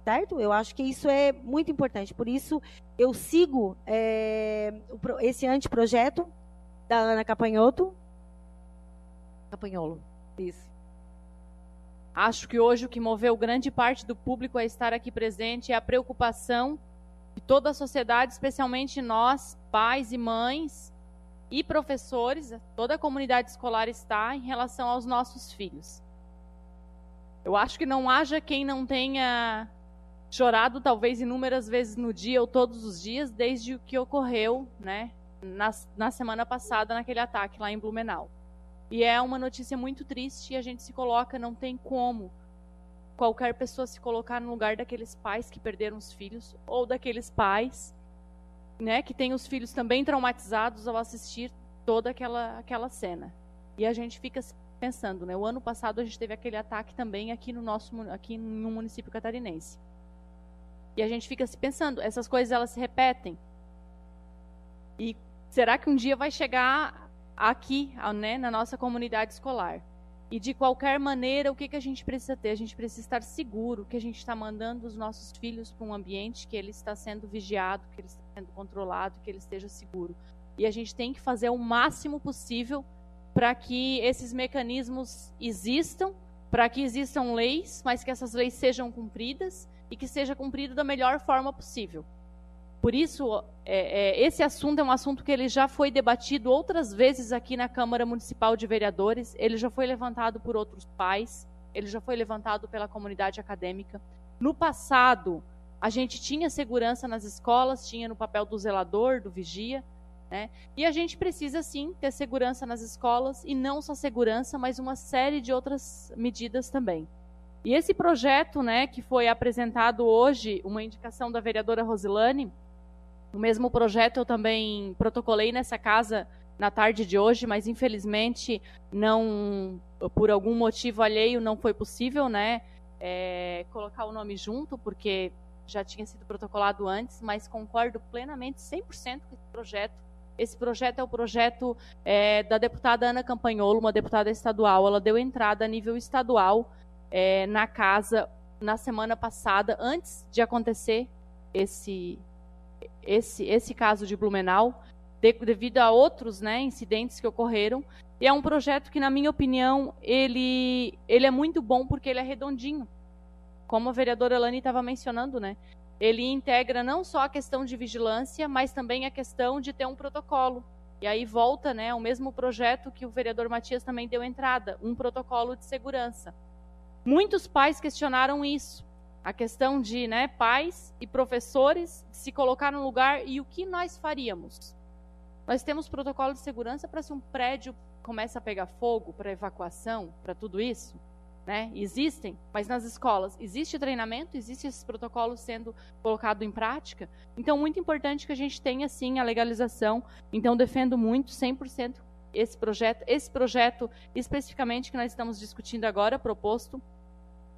certo? Eu acho que isso é muito importante. Por isso, eu sigo é, esse anteprojeto da Ana Capanhoto. Capanholo, isso. Acho que hoje o que moveu grande parte do público a estar aqui presente é a preocupação de toda a sociedade, especialmente nós, pais e mães e professores, toda a comunidade escolar está em relação aos nossos filhos. Eu acho que não haja quem não tenha chorado talvez inúmeras vezes no dia ou todos os dias desde o que ocorreu, né, na, na semana passada naquele ataque lá em Blumenau. E é uma notícia muito triste e a gente se coloca, não tem como qualquer pessoa se colocar no lugar daqueles pais que perderam os filhos ou daqueles pais, né, que têm os filhos também traumatizados ao assistir toda aquela aquela cena. E a gente fica pensando, né? O ano passado a gente teve aquele ataque também aqui no nosso aqui no município catarinense. E a gente fica se pensando, essas coisas elas se repetem. E será que um dia vai chegar aqui, né, na nossa comunidade escolar? E de qualquer maneira, o que, que a gente precisa ter? A gente precisa estar seguro que a gente está mandando os nossos filhos para um ambiente que ele está sendo vigiado, que ele está sendo controlado, que ele esteja seguro. E a gente tem que fazer o máximo possível para que esses mecanismos existam, para que existam leis, mas que essas leis sejam cumpridas e que seja cumprido da melhor forma possível. Por isso, é, é, esse assunto é um assunto que ele já foi debatido outras vezes aqui na Câmara Municipal de Vereadores, ele já foi levantado por outros pais, ele já foi levantado pela comunidade acadêmica. No passado, a gente tinha segurança nas escolas, tinha no papel do zelador, do vigia, né? E a gente precisa sim ter segurança nas escolas e não só segurança, mas uma série de outras medidas também. E esse projeto, né, que foi apresentado hoje, uma indicação da vereadora Rosilane, o mesmo projeto eu também protocolei nessa casa na tarde de hoje, mas infelizmente não, por algum motivo alheio, não foi possível, né, é, colocar o nome junto, porque já tinha sido protocolado antes, mas concordo plenamente, 100% com esse projeto. Esse projeto é o projeto é, da deputada Ana Campanholo, uma deputada estadual. Ela deu entrada a nível estadual é, na casa na semana passada, antes de acontecer esse, esse, esse caso de Blumenau, de, devido a outros né, incidentes que ocorreram. E é um projeto que, na minha opinião, ele, ele é muito bom porque ele é redondinho como a vereadora Elane estava mencionando, né? Ele integra não só a questão de vigilância, mas também a questão de ter um protocolo. E aí volta, né, o mesmo projeto que o vereador Matias também deu entrada, um protocolo de segurança. Muitos pais questionaram isso, a questão de, né, pais e professores se colocar no lugar e o que nós faríamos. Nós temos protocolo de segurança para se um prédio começa a pegar fogo, para evacuação, para tudo isso. Né? Existem, mas nas escolas existe treinamento, existe esses protocolos sendo colocado em prática. Então, muito importante que a gente tenha sim a legalização. Então, defendo muito 100% esse projeto, esse projeto especificamente que nós estamos discutindo agora, proposto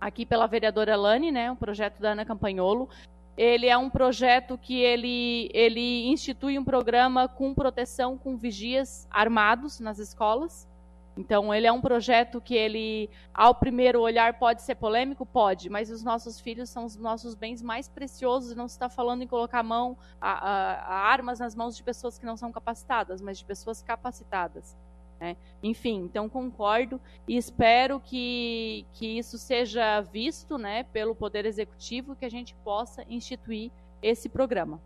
aqui pela vereadora Lani, né, o projeto da Ana Campanholo. Ele é um projeto que ele, ele institui um programa com proteção com vigias armados nas escolas. Então, ele é um projeto que ele, ao primeiro olhar, pode ser polêmico? Pode, mas os nossos filhos são os nossos bens mais preciosos e não se está falando em colocar mão, a, a, a armas nas mãos de pessoas que não são capacitadas, mas de pessoas capacitadas. Né? Enfim, então concordo e espero que, que isso seja visto né, pelo Poder Executivo, que a gente possa instituir esse programa.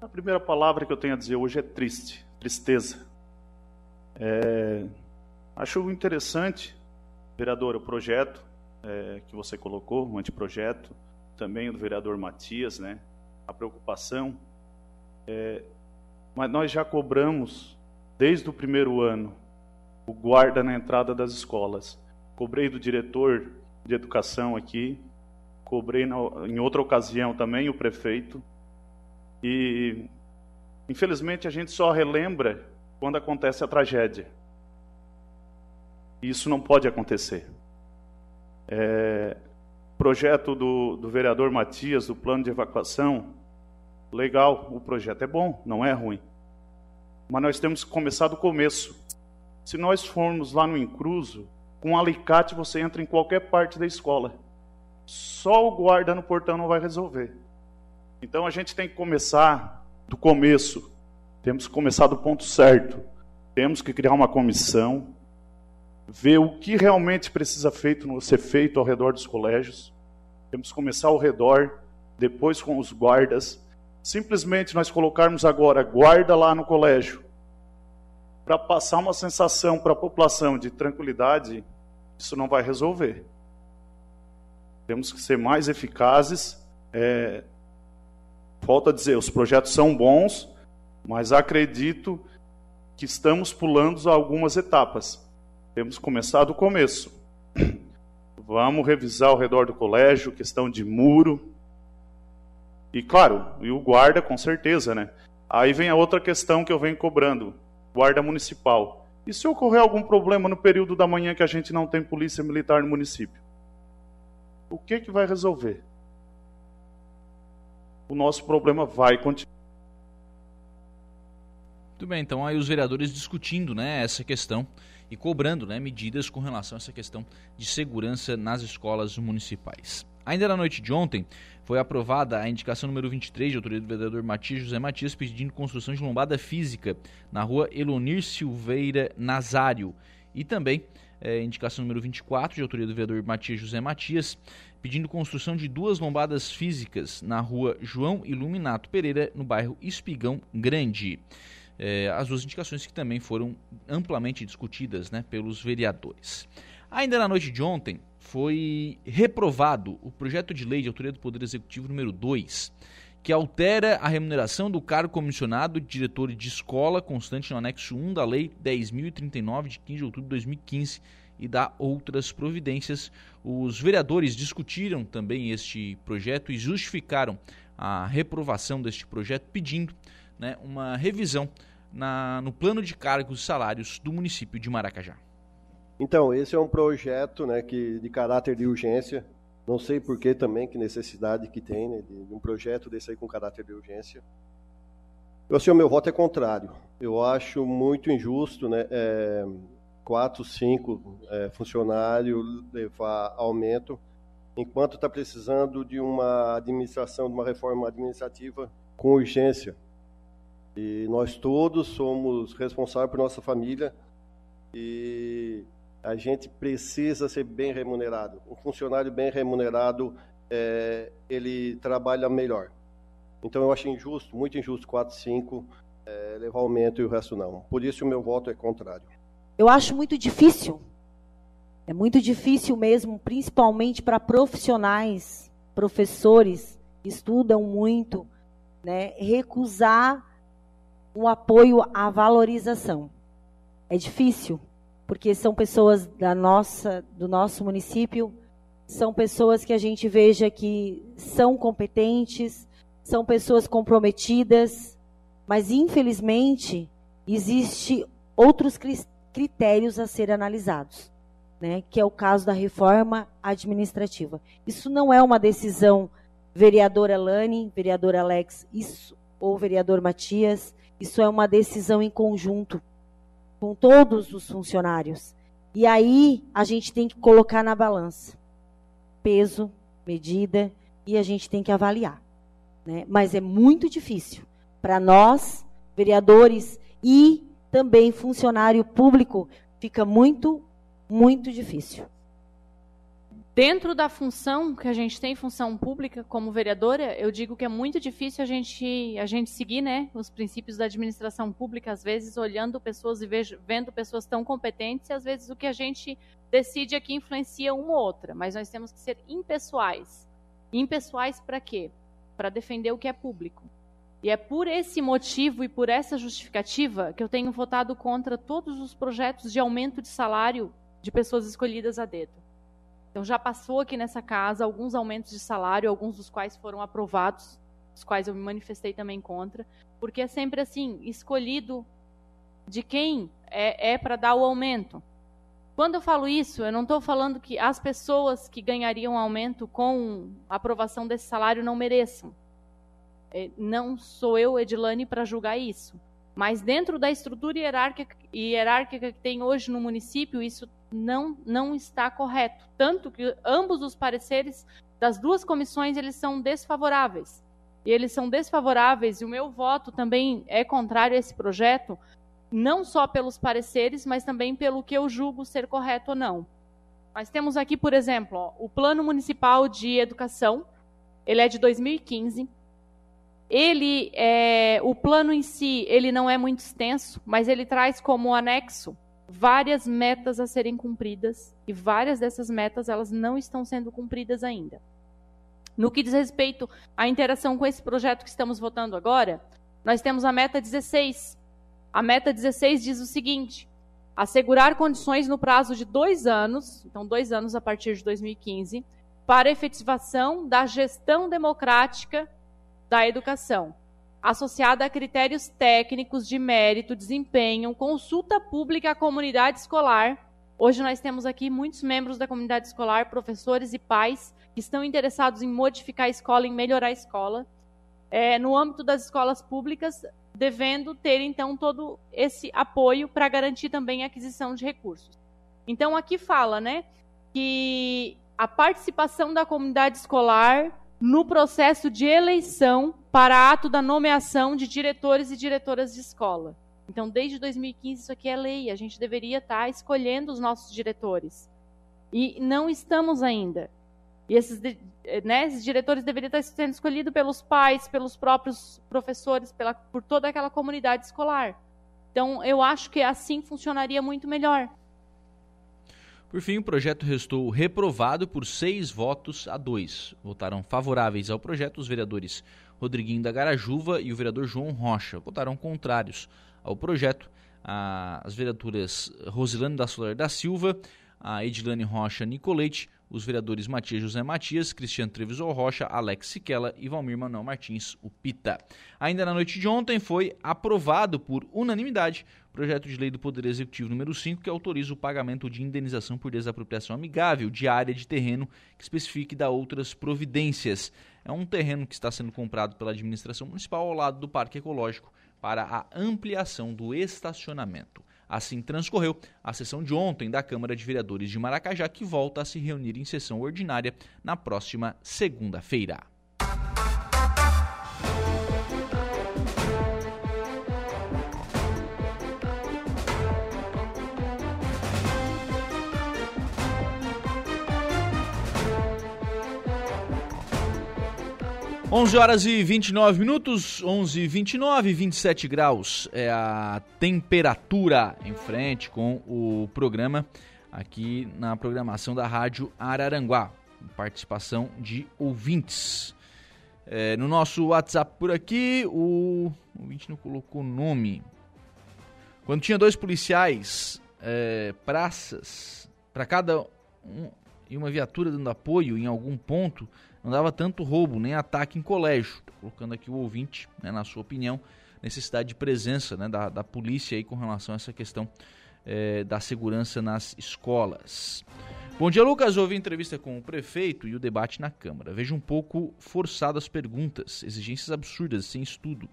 A primeira palavra que eu tenho a dizer hoje é triste, tristeza é, acho interessante, vereador, o projeto é, que você colocou, o anteprojeto, também o do vereador Matias, né? A preocupação. É, mas nós já cobramos, desde o primeiro ano, o guarda na entrada das escolas. Cobrei do diretor de educação aqui, cobrei na, em outra ocasião também o prefeito. E, infelizmente, a gente só relembra quando acontece a tragédia. Isso não pode acontecer. É, projeto do, do vereador Matias, do plano de evacuação, legal, o projeto é bom, não é ruim. Mas nós temos que começar do começo. Se nós formos lá no Incruso, com um alicate você entra em qualquer parte da escola. Só o guarda no portão não vai resolver. Então a gente tem que começar do começo. Temos que começar do ponto certo. Temos que criar uma comissão, ver o que realmente precisa feito, ser feito ao redor dos colégios. Temos que começar ao redor, depois com os guardas. Simplesmente nós colocarmos agora guarda lá no colégio, para passar uma sensação para a população de tranquilidade, isso não vai resolver. Temos que ser mais eficazes. É... Falta dizer, os projetos são bons, mas acredito que estamos pulando algumas etapas. Temos que começar do começo. Vamos revisar ao redor do colégio, questão de muro. E claro, e o guarda com certeza, né? Aí vem a outra questão que eu venho cobrando, guarda municipal. E se ocorrer algum problema no período da manhã que a gente não tem polícia militar no município? O que que vai resolver? O nosso problema vai continuar. Muito bem, então aí os vereadores discutindo né, essa questão e cobrando né, medidas com relação a essa questão de segurança nas escolas municipais. Ainda na noite de ontem, foi aprovada a indicação número 23 de autoria do vereador Matias José Matias pedindo construção de lombada física na rua Elonir Silveira Nazário. E também é, indicação número 24 de autoria do vereador Matias José Matias pedindo construção de duas lombadas físicas na rua João Iluminato Pereira, no bairro Espigão Grande eh, as duas indicações que também foram amplamente discutidas né, pelos vereadores. Ainda na noite de ontem, foi reprovado o projeto de lei de autoria do Poder Executivo número 2, que altera a remuneração do cargo comissionado de diretor de escola constante no anexo 1 da Lei 10.039, de 15 de outubro de 2015, e dar outras providências. Os vereadores discutiram também este projeto e justificaram a reprovação deste projeto, pedindo né, uma revisão na, no plano de cargos e salários do município de Maracajá. Então, esse é um projeto né, que, de caráter de urgência. Não sei por que também, que necessidade que tem né, de, de, um projeto desse aí com caráter de urgência. Eu, assim, o meu voto é contrário. Eu acho muito injusto né, é, quatro, cinco é, funcionários levar aumento, enquanto está precisando de uma administração, de uma reforma administrativa com urgência. E nós todos somos responsáveis por nossa família e a gente precisa ser bem remunerado. Um funcionário bem remunerado, é, ele trabalha melhor. Então eu acho injusto, muito injusto, 4, 5, é, levar aumento e o resto não. Por isso o meu voto é contrário. Eu acho muito difícil, é muito difícil mesmo, principalmente para profissionais, professores que estudam muito, né, recusar o apoio à valorização. É difícil, porque são pessoas da nossa, do nosso município, são pessoas que a gente veja que são competentes, são pessoas comprometidas, mas infelizmente existe outros critérios a ser analisados, né? Que é o caso da reforma administrativa. Isso não é uma decisão vereadora Lani, vereador Alex, isso ou vereador Matias, isso é uma decisão em conjunto com todos os funcionários. E aí a gente tem que colocar na balança peso, medida e a gente tem que avaliar. Né? Mas é muito difícil para nós, vereadores e também funcionário público, fica muito, muito difícil. Dentro da função que a gente tem, função pública como vereadora, eu digo que é muito difícil a gente, a gente seguir né, os princípios da administração pública, às vezes olhando pessoas e vejo, vendo pessoas tão competentes, e às vezes o que a gente decide aqui influencia uma ou outra, mas nós temos que ser impessoais. Impessoais para quê? Para defender o que é público. E é por esse motivo e por essa justificativa que eu tenho votado contra todos os projetos de aumento de salário de pessoas escolhidas a dedo. Então já passou aqui nessa casa alguns aumentos de salário, alguns dos quais foram aprovados, os quais eu me manifestei também contra, porque é sempre assim, escolhido de quem é, é para dar o aumento. Quando eu falo isso, eu não estou falando que as pessoas que ganhariam aumento com a aprovação desse salário não mereçam. É, não sou eu, Edilane, para julgar isso. Mas dentro da estrutura hierárquica, hierárquica que tem hoje no município, isso não, não está correto. Tanto que ambos os pareceres das duas comissões eles são desfavoráveis. E eles são desfavoráveis, e o meu voto também é contrário a esse projeto, não só pelos pareceres, mas também pelo que eu julgo ser correto ou não. Nós temos aqui, por exemplo, ó, o Plano Municipal de Educação, ele é de 2015. Ele, é, o plano em si, ele não é muito extenso, mas ele traz como anexo várias metas a serem cumpridas e várias dessas metas elas não estão sendo cumpridas ainda. No que diz respeito à interação com esse projeto que estamos votando agora, nós temos a meta 16. A meta 16 diz o seguinte: assegurar condições no prazo de dois anos, então dois anos a partir de 2015, para efetivação da gestão democrática da educação associada a critérios técnicos de mérito, desempenho, consulta pública à comunidade escolar. Hoje nós temos aqui muitos membros da comunidade escolar, professores e pais, que estão interessados em modificar a escola, em melhorar a escola. É, no âmbito das escolas públicas, devendo ter então todo esse apoio para garantir também a aquisição de recursos. Então aqui fala, né, que a participação da comunidade escolar no processo de eleição para ato da nomeação de diretores e diretoras de escola. Então, desde 2015, isso aqui é lei. A gente deveria estar escolhendo os nossos diretores. E não estamos ainda. E esses, né, esses diretores deveriam estar sendo escolhidos pelos pais, pelos próprios professores, pela, por toda aquela comunidade escolar. Então, eu acho que assim funcionaria muito melhor. Por fim, o projeto restou reprovado por seis votos a dois. Votaram favoráveis ao projeto os vereadores Rodriguinho da Garajuva e o vereador João Rocha. Votaram contrários ao projeto as vereadoras Rosilane da Solar da Silva, a Edilane Rocha Nicolete, os vereadores Matias José Matias, Cristiano Treviso Rocha, Alex Siquela e Valmir Manuel Martins, o Pita. Ainda na noite de ontem foi aprovado por unanimidade projeto de lei do Poder Executivo número 5 que autoriza o pagamento de indenização por desapropriação amigável de área de terreno que especifique da outras providências. É um terreno que está sendo comprado pela administração municipal ao lado do Parque Ecológico para a ampliação do estacionamento. Assim transcorreu a sessão de ontem da Câmara de Vereadores de Maracajá, que volta a se reunir em sessão ordinária na próxima segunda-feira. 11 horas e 29 minutos, 11 e 29, 27 graus é a temperatura em frente com o programa aqui na programação da Rádio Araranguá. Participação de ouvintes. É, no nosso WhatsApp por aqui, o, ouvinte não colocou nome. Quando tinha dois policiais, é, praças, para cada um, e uma viatura dando apoio em algum ponto, não dava tanto roubo nem ataque em colégio. Tô colocando aqui o ouvinte, né, na sua opinião, necessidade de presença né, da, da polícia aí com relação a essa questão é, da segurança nas escolas. Bom dia, Lucas. Houve entrevista com o prefeito e o debate na Câmara. Vejo um pouco forçadas perguntas, exigências absurdas, sem estudo.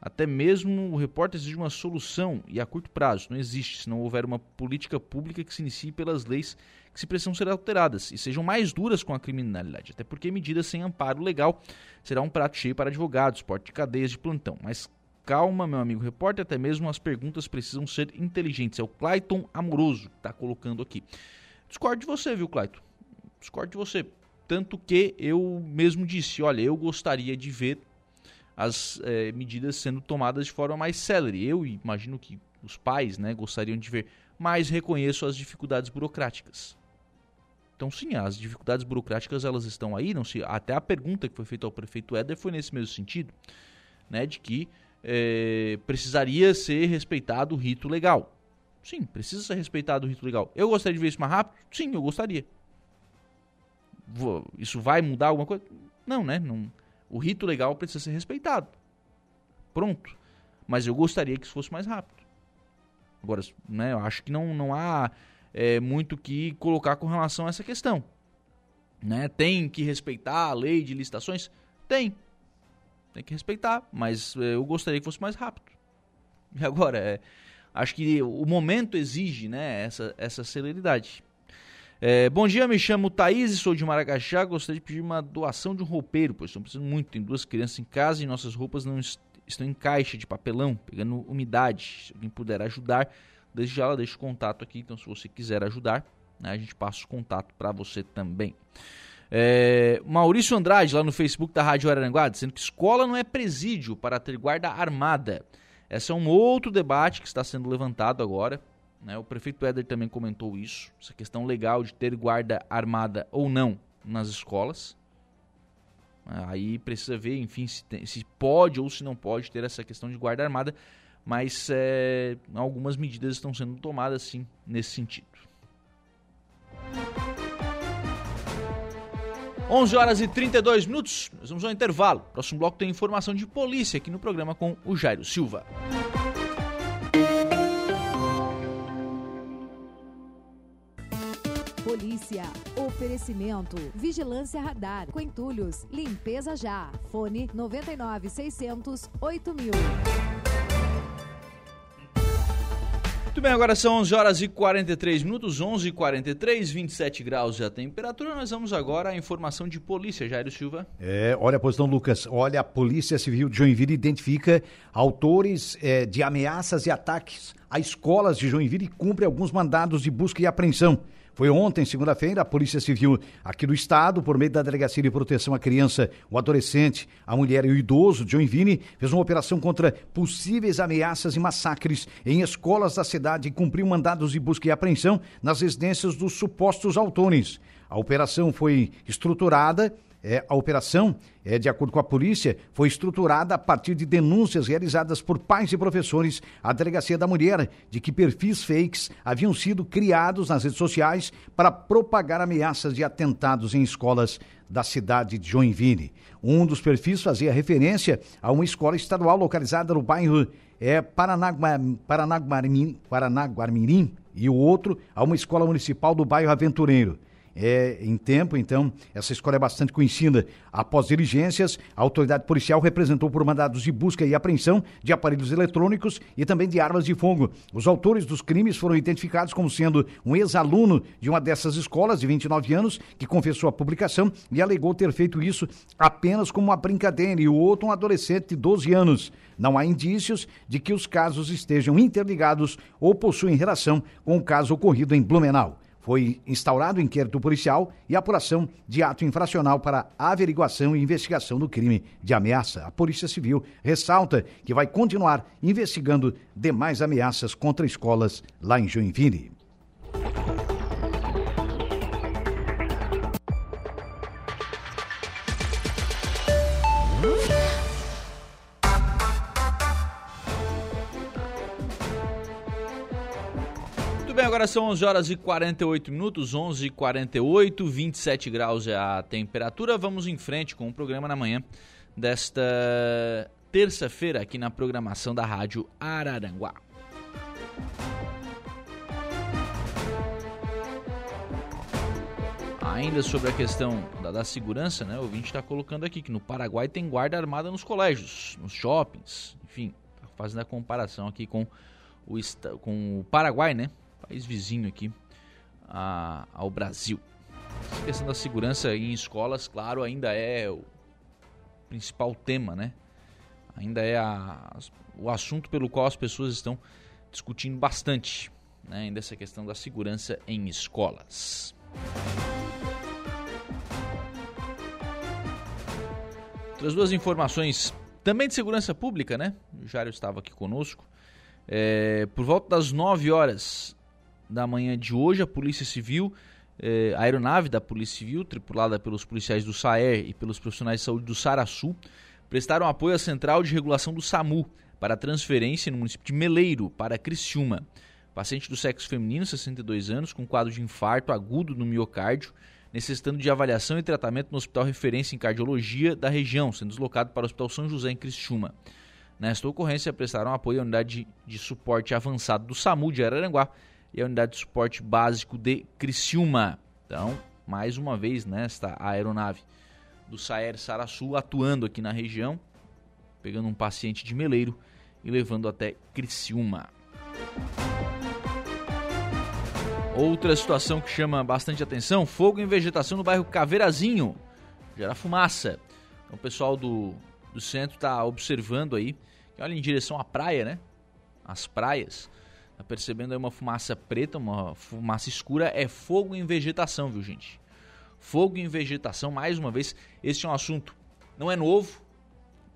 Até mesmo o repórter exige uma solução e a curto prazo. Não existe se não houver uma política pública que se inicie pelas leis que se precisam ser alteradas e sejam mais duras com a criminalidade. Até porque medidas sem amparo legal será um prato cheio para advogados, porte de cadeias de plantão. Mas calma, meu amigo repórter, até mesmo as perguntas precisam ser inteligentes. É o Clayton Amoroso que está colocando aqui. Discordo de você, viu, Clayton? Discordo de você. Tanto que eu mesmo disse, olha, eu gostaria de ver as é, medidas sendo tomadas de forma mais célere. Eu imagino que os pais né, gostariam de ver, mas reconheço as dificuldades burocráticas. Então, sim, as dificuldades burocráticas elas estão aí. Não se, até a pergunta que foi feita ao prefeito Éder foi nesse mesmo sentido, né, de que é, precisaria ser respeitado o rito legal. Sim, precisa ser respeitado o rito legal. Eu gostaria de ver isso mais rápido? Sim, eu gostaria. Isso vai mudar alguma coisa? Não, né? Não, o rito legal precisa ser respeitado. Pronto. Mas eu gostaria que isso fosse mais rápido. Agora, né, eu acho que não, não há é, muito que colocar com relação a essa questão. Né? Tem que respeitar a lei de licitações? Tem. Tem que respeitar, mas é, eu gostaria que fosse mais rápido. E agora, é, acho que o momento exige né, essa, essa celeridade. É, bom dia, me chamo Thaís e sou de Maracajá. Gostaria de pedir uma doação de um roupeiro, pois estou precisando muito. Tem duas crianças em casa e nossas roupas não est estão em caixa de papelão, pegando umidade. Se alguém puder ajudar, Desde já ela deixa o contato aqui, então se você quiser ajudar, né, a gente passa o contato para você também. É, Maurício Andrade, lá no Facebook da Rádio Araranguá, dizendo que escola não é presídio para ter guarda armada. Esse é um outro debate que está sendo levantado agora. Né? O prefeito Éder também comentou isso, essa questão legal de ter guarda armada ou não nas escolas. Aí precisa ver, enfim, se, tem, se pode ou se não pode ter essa questão de guarda armada mas é, algumas medidas estão sendo tomadas sim nesse sentido. 11 horas e 32 minutos, nós vamos ao intervalo. Próximo bloco tem informação de polícia aqui no programa com o Jairo Silva. Polícia. Oferecimento. Vigilância Radar. Coentulhos. Limpeza já. Fone 99 600 8000. Muito bem, agora são 11 horas e 43 minutos, 11 e 43, 27 graus a temperatura. Nós vamos agora à informação de polícia, Jairo Silva. É, olha, pois não, Lucas. Olha, a Polícia Civil de Joinville identifica autores é, de ameaças e ataques a escolas de Joinville e cumpre alguns mandados de busca e apreensão. Foi ontem, segunda-feira, a Polícia Civil aqui do Estado, por meio da Delegacia de Proteção à Criança, o adolescente, a mulher e o idoso Joinville, fez uma operação contra possíveis ameaças e massacres em escolas da cidade e cumpriu mandados de busca e apreensão nas residências dos supostos autores. A operação foi estruturada É, a operação, é, de acordo com a polícia, foi estruturada a partir de denúncias realizadas por pais e professores à Delegacia da Mulher de que perfis fakes haviam sido criados nas redes sociais para propagar ameaças de atentados em escolas da cidade de Joinville. Um dos perfis fazia referência a uma escola estadual localizada no bairro é, Paranaguamirim, Paranaguamirim e o outro a uma escola municipal do bairro Aventureiro é, em tempo, então essa escola é bastante conhecida. Após diligências, a autoridade policial representou por mandados de busca e apreensão de aparelhos eletrônicos e também de armas de fogo. Os autores dos crimes foram identificados como sendo um ex-aluno de uma dessas escolas, de 29 anos, que confessou a publicação e alegou ter feito isso apenas como uma brincadeira, e o outro um adolescente de 12 anos. Não há indícios de que os casos estejam interligados ou possuem relação com o caso ocorrido em Blumenau. Foi instaurado inquérito policial e apuração de ato infracional para averiguação e investigação do crime de ameaça. A Polícia Civil ressalta que vai continuar investigando demais ameaças contra escolas lá em Joinville. Agora são 11 horas e 48 minutos, 11 e 48, 27 graus é a temperatura. Vamos em frente com o programa na manhã desta terça-feira aqui na programação da Rádio Araranguá. Ainda sobre a questão da, da segurança, né? O ouvinte está colocando aqui que no Paraguai tem guarda armada nos colégios, nos shoppings, enfim, tá fazendo a comparação aqui com o, com o Paraguai, né? País vizinho aqui a, ao Brasil. A questão da segurança em escolas, claro, ainda é o principal tema, né? Ainda é a, o assunto pelo qual as pessoas estão discutindo bastante, né? Ainda essa questão da segurança em escolas. Outras duas informações também de segurança pública, né? O Jário estava aqui conosco. É, por volta das 9 horas da manhã de hoje, a Polícia Civil, eh, a aeronave da Polícia Civil, tripulada pelos policiais do SAER e pelos profissionais de saúde do Saraçu, prestaram apoio à Central de Regulação do SAMU para transferência no município de Meleiro para Criciúma. Paciente do sexo feminino, 62 anos, com quadro de infarto agudo no miocárdio, necessitando de avaliação e tratamento no Hospital Referência em Cardiologia da região, sendo deslocado para o Hospital São José em Criciúma. Nesta ocorrência, prestaram apoio à unidade de suporte avançado do SAMU de Araranguá e a unidade de suporte básico de Criciúma. Então, mais uma vez, nesta né, aeronave do Saer Saraçu atuando aqui na região, pegando um paciente de Meleiro e levando até Criciúma. Outra situação que chama bastante atenção: fogo em vegetação no bairro Caveirazinho. Gera fumaça. Então, o pessoal do, do centro está observando aí, olha em direção à praia, né? As praias. Tá percebendo aí uma fumaça preta, uma fumaça escura? É fogo em vegetação, viu, gente? Fogo em vegetação, mais uma vez, este é um assunto não é novo,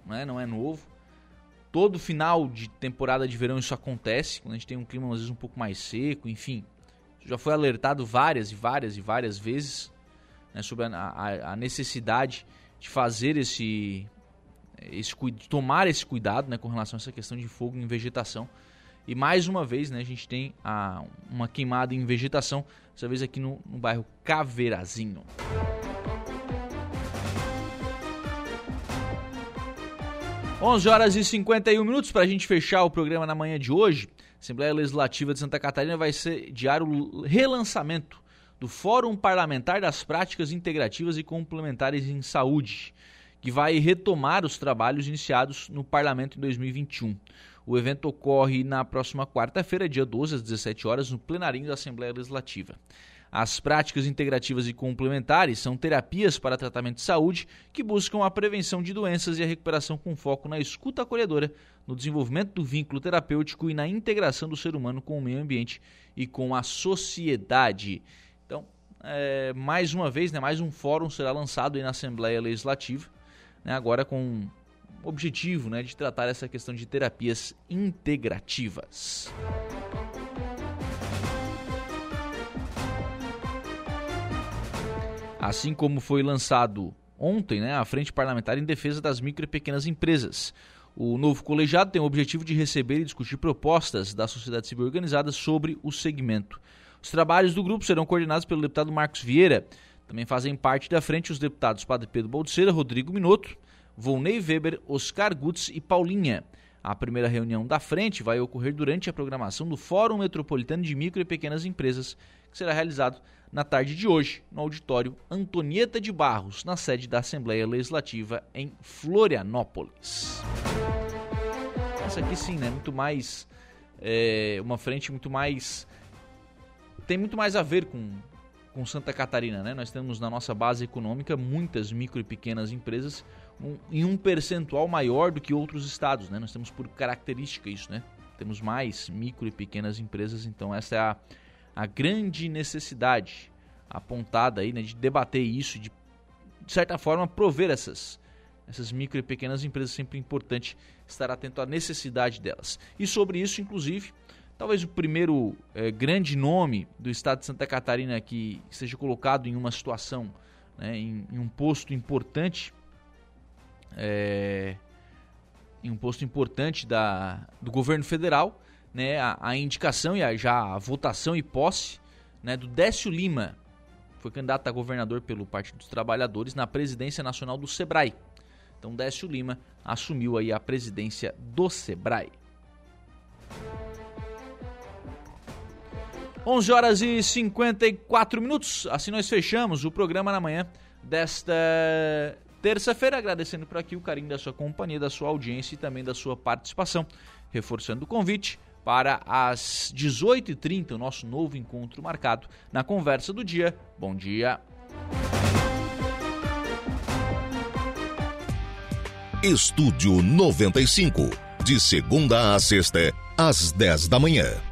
né? não é novo. Todo final de temporada de verão isso acontece, quando a gente tem um clima às vezes um pouco mais seco, enfim. Já foi alertado várias e várias e várias vezes né, sobre a, a, a, necessidade de fazer esse, esse tomar esse cuidado né, com relação a essa questão de fogo em vegetação. E mais uma vez, né, a gente tem a, uma queimada em vegetação, dessa vez aqui no, no bairro Caveirazinho. Onze horas e 51 minutos para a gente fechar o programa na manhã de hoje. A Assembleia Legislativa de Santa Catarina vai sediar o relançamento do Fórum Parlamentar das Práticas Integrativas e Complementares em Saúde, que vai retomar os trabalhos iniciados no Parlamento em 2021. O evento ocorre na próxima quarta-feira, dia 12, às 17 horas, no plenarinho da Assembleia Legislativa. As práticas integrativas e complementares são terapias para tratamento de saúde que buscam a prevenção de doenças e a recuperação com foco na escuta acolhedora, no desenvolvimento do vínculo terapêutico e na integração do ser humano com o meio ambiente e com a sociedade. Então, é, mais uma vez, né, mais um fórum será lançado na Assembleia Legislativa, né, agora com objetivo né, de tratar essa questão de terapias integrativas. Assim como foi lançado ontem né, a Frente Parlamentar em Defesa das Micro e Pequenas Empresas. O novo colegiado tem o objetivo de receber e discutir propostas da sociedade civil organizada sobre o segmento. Os trabalhos do grupo serão coordenados pelo deputado Marcos Vieira. Também fazem parte da frente os deputados Padre Pedro Baldiceira, Rodrigo Minotto, Volney Weber, Oscar Gutz e Paulinha. A primeira reunião da frente vai ocorrer durante a programação do Fórum Metropolitano de Micro e Pequenas Empresas, que será realizado na tarde de hoje, no auditório Antonieta de Barros, na sede da Assembleia Legislativa em Florianópolis. Essa aqui sim, né? Muito mais. É, uma frente muito mais. Tem muito mais a ver com, com Santa Catarina, né? Nós temos na nossa base econômica muitas micro e pequenas empresas um, em um percentual maior do que outros estados, né? Nós temos por característica isso, né? Temos mais micro e pequenas empresas, então essa é a, a grande necessidade apontada aí, né, de debater isso, de, de certa forma prover essas essas micro e pequenas empresas, sempre importante estar atento à necessidade delas. E sobre isso, inclusive, talvez o primeiro é, grande nome do estado de Santa Catarina que seja colocado em uma situação, né, em, em, um posto importante, é, em um posto importante da, do governo federal, né, a, a indicação e a, já a votação e posse né, do Décio Lima, foi candidato a governador pelo Partido dos Trabalhadores na presidência nacional do Sebrae. Então Décio Lima assumiu aí a presidência do Sebrae. 11 horas e 54 minutos. Assim nós fechamos o programa na manhã desta terça-feira, agradecendo por aqui o carinho da sua companhia, da sua audiência e também da sua participação, reforçando o convite para as 18h30, o nosso novo encontro marcado na conversa do dia. Bom dia. Estúdio 95, de segunda a sexta, às 10 da manhã.